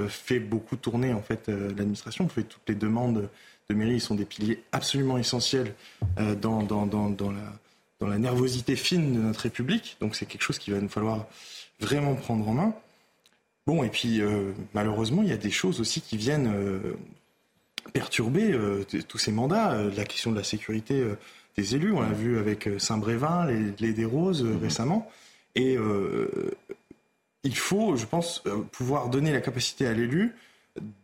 fait beaucoup tourner en fait l'administration, fait toutes les demandes de mairie, ils sont des piliers absolument essentiels dans, dans, dans, dans la dans la nervosité fine de notre République. Donc c'est quelque chose qu'il va nous falloir vraiment prendre en main. Bon, et puis euh, malheureusement, il y a des choses aussi qui viennent euh, perturber euh, tous ces mandats. la question de la sécurité des élus, on l'a vu avec Saint-Brévin, les, les des Roses mm-hmm. récemment. Et il faut, je pense, pouvoir donner la capacité à l'élu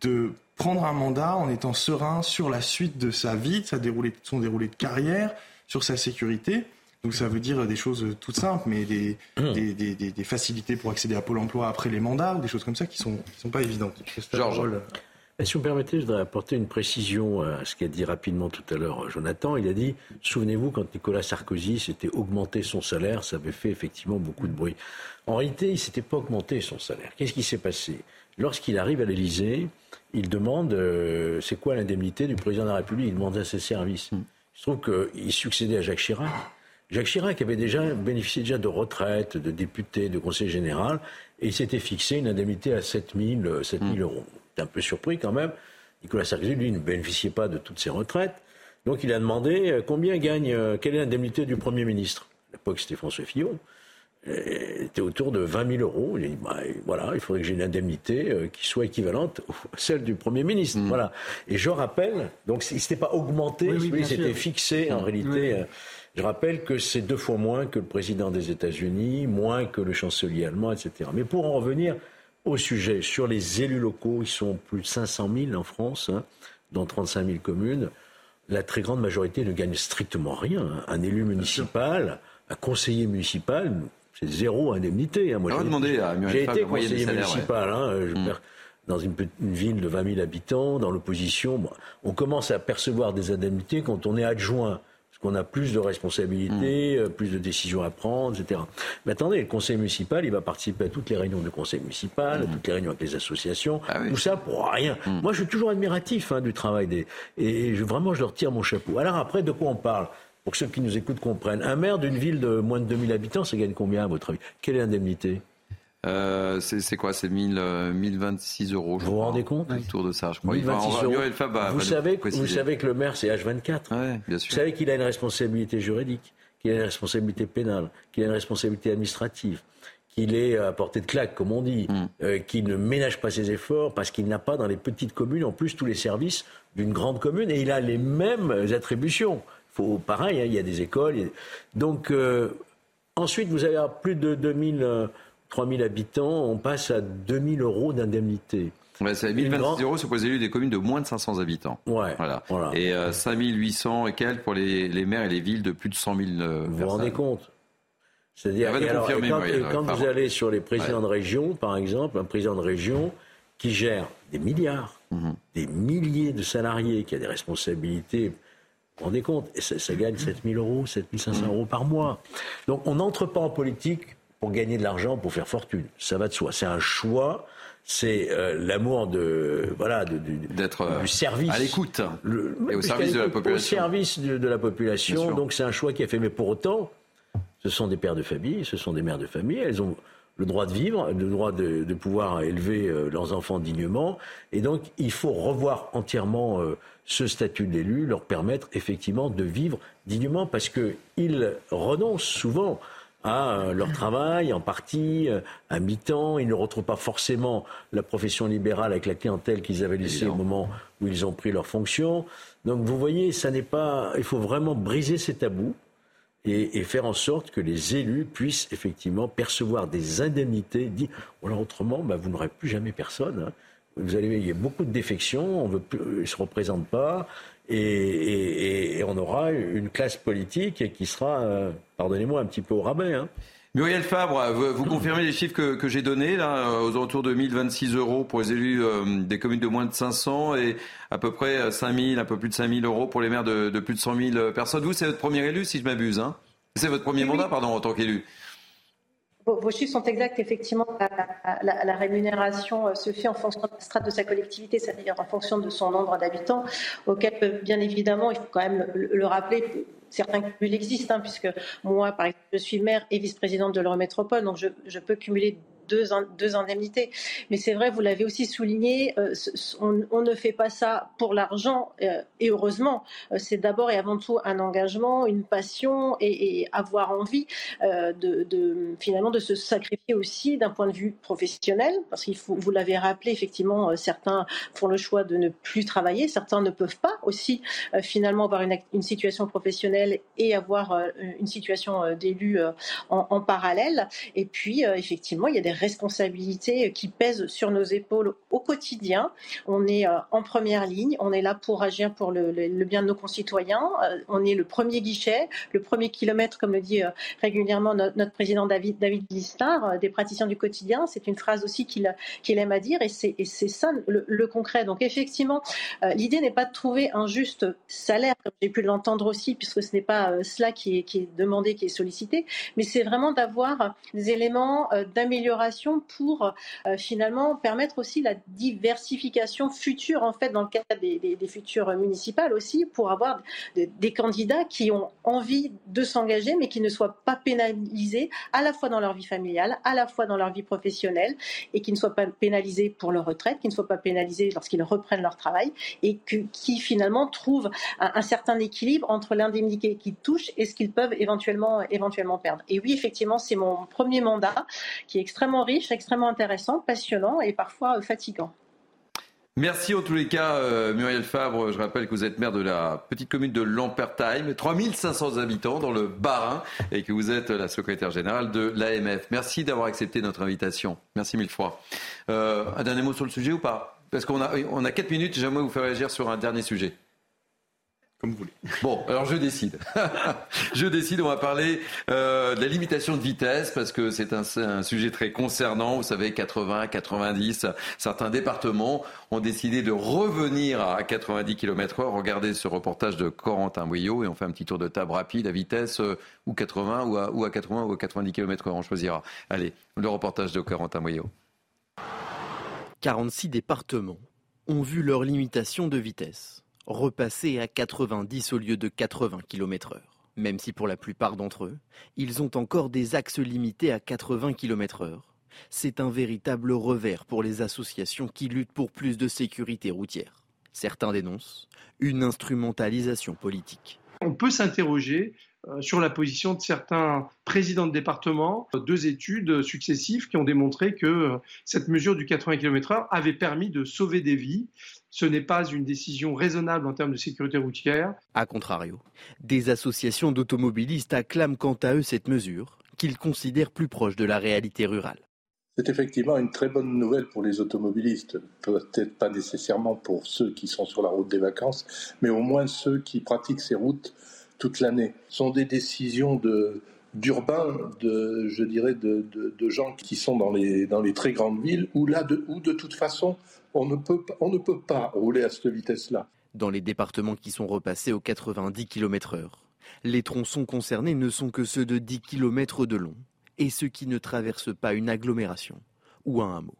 de prendre un mandat en étant serein sur la suite de sa vie, de, sa déroulé, de son déroulé de carrière, sur sa sécurité, donc ça veut dire des choses toutes simples, mais des, mmh. des, des, des, facilités pour accéder à Pôle Emploi après les mandats, ou des choses comme ça qui ne sont, qui sont pas évidentes. Georges. Si vous me permettez, je voudrais apporter une précision à ce qu'a dit rapidement tout à l'heure Jonathan. Il a dit, souvenez-vous, quand Nicolas Sarkozy s'était augmenté son salaire, ça avait fait effectivement beaucoup de bruit. En réalité, il ne s'était pas augmenté son salaire. Qu'est-ce qui s'est passé? Lorsqu'il arrive à l'Élysée, il demande, euh, c'est quoi l'indemnité du président de la République? Il demande à ses services. Mmh. Il se trouve qu'il succédait à Jacques Chirac. Jacques Chirac avait déjà bénéficié déjà de retraite, de député, de conseil général, et il s'était fixé une indemnité à 7 000, 7 000 euros. J'étais un peu surpris quand même. Nicolas Sarkozy, lui, ne bénéficiait pas de toutes ses retraites. Donc il a demandé euh, combien gagne, euh, quelle est l'indemnité du Premier ministre? À l'époque, c'était François Fillon. était autour de 20 000 euros. Il a dit, bah, voilà, il faudrait que j'ai une indemnité euh, qui soit équivalente à celle du Premier ministre. Mmh. Voilà. Et je rappelle, donc il s'était pas augmenté, il s'était fixé en mmh. réalité. Je rappelle que c'est deux fois moins que le président des États-Unis, moins que le chancelier allemand, etc. Mais pour en revenir au sujet, sur les élus locaux, ils sont plus de 500 000 en France, hein, dans 35 000 communes. La très grande majorité ne gagne strictement rien. Hein. Un élu municipal, un conseiller municipal, c'est zéro indemnité. Hein. Moi, j'ai été conseiller municipal. Mmh. dans une, une, ville de 20 000 habitants, dans l'opposition, on commence à percevoir des indemnités quand on est adjoint parce qu'on a plus de responsabilités, mm. euh, plus de décisions à prendre, etc. Mais attendez, le conseil municipal, il va participer à toutes les réunions du conseil municipal, à mm. toutes les réunions avec les associations, ah tout ça pour rien. Mm. Moi, je suis toujours admiratif hein, du travail des... Et je, vraiment, je leur tire mon chapeau. Alors après, de quoi on parle? Pour que ceux qui nous écoutent comprennent. Un maire d'une ville de moins de 2000 habitants, ça gagne combien à votre avis? Quelle est l'indemnité? Euh, c'est quoi? C'est 1026 euros. Je vous vous rendez compte? Autour de ça, je crois. 1026 euros. vous, savez, vous savez que le maire, c'est H24. Vous savez qu'il a une responsabilité juridique, qu'il a une responsabilité pénale, qu'il a une responsabilité administrative, qu'il est à portée de claque, comme on dit, mm. euh, qu'il ne ménage pas ses efforts parce qu'il n'a pas dans les petites communes, en plus, tous les services d'une grande commune et il a les mêmes attributions. Faut, pareil, hein, il y a des écoles. Donc, euh, ensuite, vous avez plus de 2000 3000 habitants, on passe à 2000 euros d'indemnité. Ouais, c'est 1026 euros pour les élus des communes de moins de 500 habitants. Ouais, voilà. Et 5800 euh, et quelques pour les, les, maires et les villes de plus de 100 000 euh, Vous vous rendez compte? C'est-à-dire, quand, vous allez sur les présidents de région, par exemple, un président de région qui gère des milliards, mhm. des milliers de salariés, qui a des responsabilités, vous vous rendez compte Et ça, gagne 7 000 euros, 7 500 mhm. euros par mois. Donc on n'entre pas en politique pour gagner de l'argent, pour faire fortune. Ça va de soi. C'est un choix. C'est euh, l'amour de voilà d'être du euh, service à l'écoute et au service de la population. Au service de, la population. Donc c'est un choix qui a fait. Mais pour autant, ce sont des pères de famille, ce sont des mères de famille. Elles ont le droit de vivre, le droit de, de pouvoir élever euh, leurs enfants dignement. Et donc, il faut revoir entièrement ce statut d'élu, leur permettre effectivement de vivre dignement, parce qu'ils renoncent souvent à euh, leur travail en partie, euh, à mi-temps. Ils ne retrouvent pas forcément la profession libérale avec la clientèle qu'ils avaient laissée au moment où ils ont pris leurs fonctions. Donc vous voyez, ça n'est pas. Il faut vraiment briser ces tabous et, faire en sorte que les élus puissent effectivement percevoir des indemnités. Dit, alors autrement, bah, vous n'aurez plus jamais personne. Hein. Vous allez, il y a beaucoup de défections, on veut plus, ils ne se représentent pas, et, on aura une classe politique qui sera, euh, pardonnez-moi, un petit peu au rabais. Hein. Muriel Fabre, vous, confirmez les chiffres que, j'ai donnés, là, aux alentours de 1026 euros pour les élus euh, des communes de moins de 500 et à peu près 5000, un peu plus de 5000 euros pour les maires de, plus de 100 000 personnes. Vous, c'est votre premier élu, si je m'abuse. Hein? C'est votre premier mandat, pardon, en tant qu'élu. Vos chiffres sont exacts. Effectivement, la, rémunération euh, se fait en fonction de la strate de sa collectivité, c'est-à-dire en fonction de son nombre d'habitants, auquel, euh, bien évidemment, il faut quand même le rappeler, certains cumuls existent, hein, puisque moi, par exemple, je suis maire et vice-présidente de l'Eurométropole, donc je, je peux cumuler deux, indemnités. Mais c'est vrai, vous l'avez aussi souligné, euh, on, ne fait pas ça pour l'argent, euh, et heureusement. Euh, c'est d'abord et avant tout un engagement, une passion, et, avoir envie de, finalement de se sacrifier aussi d'un point de vue professionnel, parce qu'il faut, vous l'avez rappelé, effectivement, certains font le choix de ne plus travailler, certains ne peuvent pas aussi finalement avoir une, situation professionnelle et avoir une situation d'élu en, parallèle. Et puis, effectivement, il y a des responsabilités qui pèsent sur nos épaules au quotidien. On est euh, en première ligne, on est là pour agir pour le, bien de nos concitoyens. Euh, on est le premier guichet, le premier kilomètre, comme le dit euh, régulièrement notre, président David, David Listard, des praticiens du quotidien. C'est une phrase aussi qu'il aime à dire et c'est ça le, concret. Donc effectivement, l'idée n'est pas de trouver un juste salaire, comme j'ai pu l'entendre aussi, puisque ce n'est pas cela qui est, qui est demandé, qui est sollicité, mais c'est vraiment d'avoir des éléments d'amélioration pour finalement permettre aussi la diversification future, en fait, dans le cadre des, des, futures municipales aussi, pour avoir des candidats qui ont envie de s'engager, mais qui ne soient pas pénalisés à la fois dans leur vie familiale, à la fois dans leur vie professionnelle, et qui ne soient pas pénalisés pour leur retraite, qui ne soient pas pénalisés lorsqu'ils reprennent leur travail, et qui finalement trouvent un, certain équilibre entre l'indemnité qu'ils touchent et ce qu'ils peuvent éventuellement, éventuellement perdre. Et oui, effectivement, c'est mon premier mandat qui est extrêmement riche, extrêmement intéressant, passionnant et parfois fatigant. Merci en tous les cas, euh, Muriel Fabre. Je rappelle que vous êtes maire de la petite commune de Lampertheim, 3500 habitants dans le Bas-Rhin, et que vous êtes la secrétaire générale de l'AMF. Merci d'avoir accepté notre invitation. Merci mille fois. Euh, un dernier mot sur le sujet ou pas? Parce qu'on a, on a 4 minutes, j'aimerais vous faire réagir sur un dernier sujet. Comme vous voulez. Bon, alors je décide. je décide, on va parler euh, de la limitation de vitesse parce que c'est un, sujet très concernant. Vous savez, 80, 90, certains départements ont décidé de revenir à 90 km heure. Regardez ce reportage de Corentin Bouillot et on fait un petit tour de table rapide à vitesse euh, ou 80 ou à, ou à 80 ou à 90 km heure, on choisira. Allez, le reportage de Corentin Bouillot. 46 départements ont vu leur limitation de vitesse repasser à 90 au lieu de 80 km/h. Même si pour la plupart d'entre eux, ils ont encore des axes limités à 80 km/h. C'est un véritable revers pour les associations qui luttent pour plus de sécurité routière. Certains dénoncent une instrumentalisation politique. On peut s'interroger euh, sur la position de certains présidents de département. Deux études successives qui ont démontré que euh, cette mesure du 80 km/h avait permis de sauver des vies. Ce n'est pas une décision raisonnable en termes de sécurité routière. A contrario, des associations d'automobilistes acclament quant à eux cette mesure, qu'ils considèrent plus proche de la réalité rurale. C'est effectivement une très bonne nouvelle pour les automobilistes, peut-être pas nécessairement pour ceux qui sont sur la route des vacances, mais au moins ceux qui pratiquent ces routes toute l'année. Ce sont des décisions d'urbains, de, je dirais, de, gens qui sont dans les, très grandes villes, où, là, de, de toute façon, on ne, peut, on ne peut pas rouler à cette vitesse-là. Dans les départements qui sont repassés aux 90 km/h, les tronçons concernés ne sont que ceux de 10 km de long et ceux qui ne traversent pas une agglomération ou un hameau.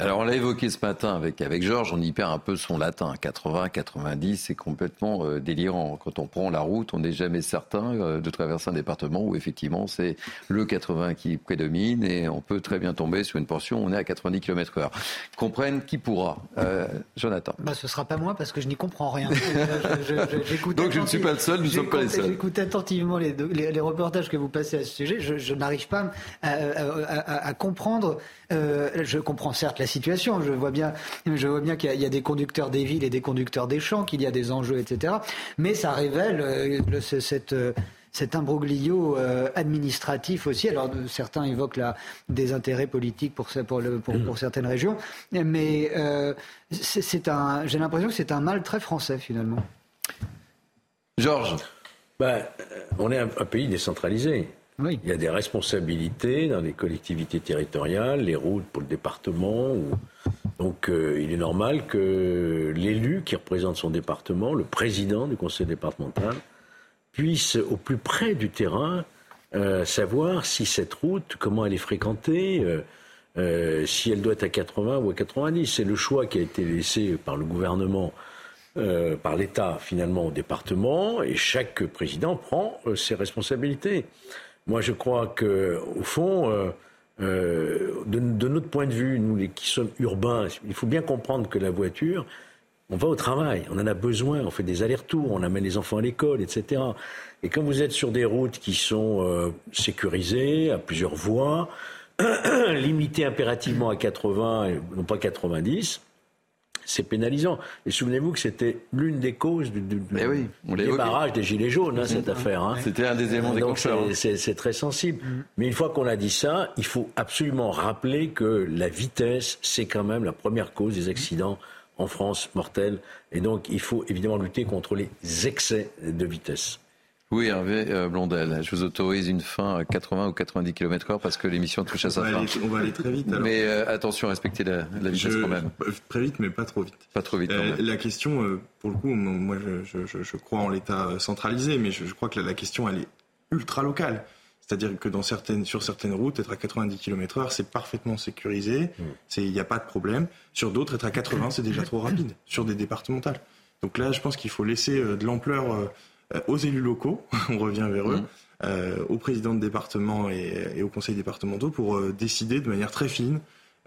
Alors on l'a évoqué ce matin avec, avec Georges, on y perd un peu son latin. 80, 90, c'est complètement euh, délirant. Quand on prend la route, on n'est jamais certain euh, de traverser un département où effectivement c'est le 80 qui prédomine et on peut très bien tomber sur une portion où on est à 90 km heure. Comprenne qui pourra? Euh, Jonathan. Bah, ce sera pas moi parce que je n'y comprends rien. Donc je ne suis pas le seul, nous ne sommes pas les seuls. J'écoute attentivement les, les, reportages que vous passez à ce sujet. Je, n'arrive pas à, à, à comprendre. je comprends certes la situation. Je vois bien, je vois bien qu'il y, a des conducteurs des villes et des conducteurs des champs, qu'il y a des enjeux, etc. Mais ça révèle euh, cette euh, cet imbroglio euh, administratif aussi. Alors certains évoquent là des intérêts politiques pour, pour, le, pour, pour certaines régions, mais c'est un, j'ai l'impression que c'est un mal très français finalement. Georges, ben, on est un pays décentralisé. Il y a des responsabilités dans les collectivités territoriales, les routes pour le département. Donc euh, il est normal que l'élu qui représente son département, le président du conseil départemental, puisse au plus près du terrain euh, savoir si cette route, comment elle est fréquentée, euh, si elle doit être à 80 ou à 90. C'est le choix qui a été laissé par le gouvernement. par l'État finalement au département et chaque président prend ses responsabilités. Moi, je crois que, au fond, euh, euh, de, notre point de vue, nous qui sommes urbains, il faut bien comprendre que la voiture, on va au travail, on en a besoin, on fait des allers-retours, on amène les enfants à l'école, etc. Et quand vous êtes sur des routes qui sont euh, sécurisées, à plusieurs voies, limitées impérativement à 80 et non pas 90, c'est pénalisant. Et souvenez-vous que c'était l'une des causes du, débarrage des Gilets jaunes, hein, cette affaire. Hein. C'était un des éléments. Hein. C'est très sensible. Mm. Mais une fois qu'on a dit ça, il faut absolument rappeler que la vitesse, c'est quand même la première cause des accidents en France mortels. Et donc, il faut évidemment lutter contre les excès de vitesse. Oui, Hervé euh, Blondel, je vous autorise une fin à 80 ou 90 km/h parce que l'émission touche à sa fin. on va aller très vite. Alors. Mais euh, attention, respectez la, vitesse quand même. Euh, très vite, mais pas trop vite. Pas trop vite. Quand même. La question, pour le coup, moi, je, je, je crois en l'État centralisé, mais je, crois que la, question, elle est ultra locale. C'est-à-dire que dans certaines, sur certaines routes, être à 90 km/h, c'est parfaitement sécurisé, Mm. il n'y a pas de problème. Sur d'autres, être à 80, c'est déjà trop rapide, sur des départementales. Donc là, je pense qu'il faut laisser de l'ampleur aux élus locaux, on revient vers eux, euh, aux présidents de département et, et aux conseils départementaux pour euh, décider de manière très fine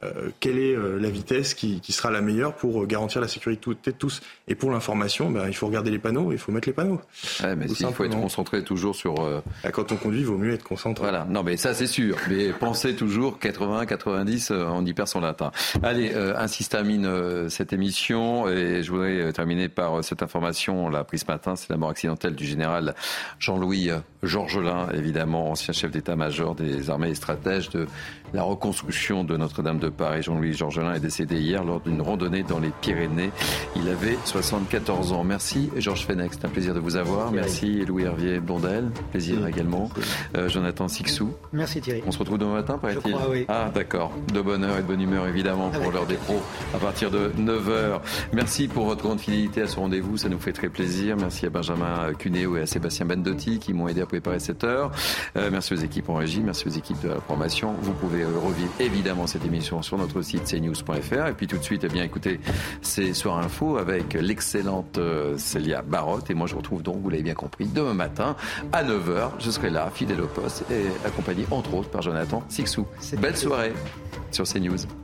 euh, quelle est euh, la vitesse qui, qui sera la meilleure pour euh, garantir la sécurité de tous. Et pour l'information, ben, il faut regarder les panneaux, il faut mettre les panneaux. Ouais, mais si, il faut être concentré toujours sur. euh, Quand on conduit, il vaut mieux être concentré. Voilà, non mais ça c'est sûr. Mais pensez toujours 80, 90, euh, on y perd son latin. Allez, ainsi se termine cette émission et je voudrais terminer par cette information, on l'a prise ce matin, c'est la mort accidentelle du général Jean-Louis Georgelin, évidemment ancien chef d'état-major des armées et stratège de la reconstruction de Notre-Dame de Paris. Jean-Louis Georgelin est décédé hier lors d'une randonnée dans les Pyrénées. Il avait 74 ans. Merci Georges Fenech, c'est un plaisir de vous avoir. Merci Louis Hervier Blondel, plaisir également. Euh, Jonathan Sixou. Merci Thierry. On se retrouve demain matin, paraît-il oui. Ah, d'accord. De bonne heure et de bonne humeur, évidemment, pour l'heure des pros, à partir de 9h. Merci pour votre grande fidélité à ce rendez-vous, ça nous fait très plaisir. Merci à Benjamin Cuneo et à Sébastien Bendotti qui m'ont aidé à préparer cette heure. Euh, merci aux équipes en régie, merci aux équipes de la formation. Vous pouvez revivre évidemment cette émission sur notre site cnews.fr. Et puis tout de suite, eh bien, écoutez, c'est Soir Info avec l'excellente euh, Célia Barotte. Et moi, je retrouve donc, vous l'avez bien compris, demain matin à 9h. Je serai là, fidèle au poste, et accompagné entre autres par Jonathan Sixou. Belle soirée sur CNews.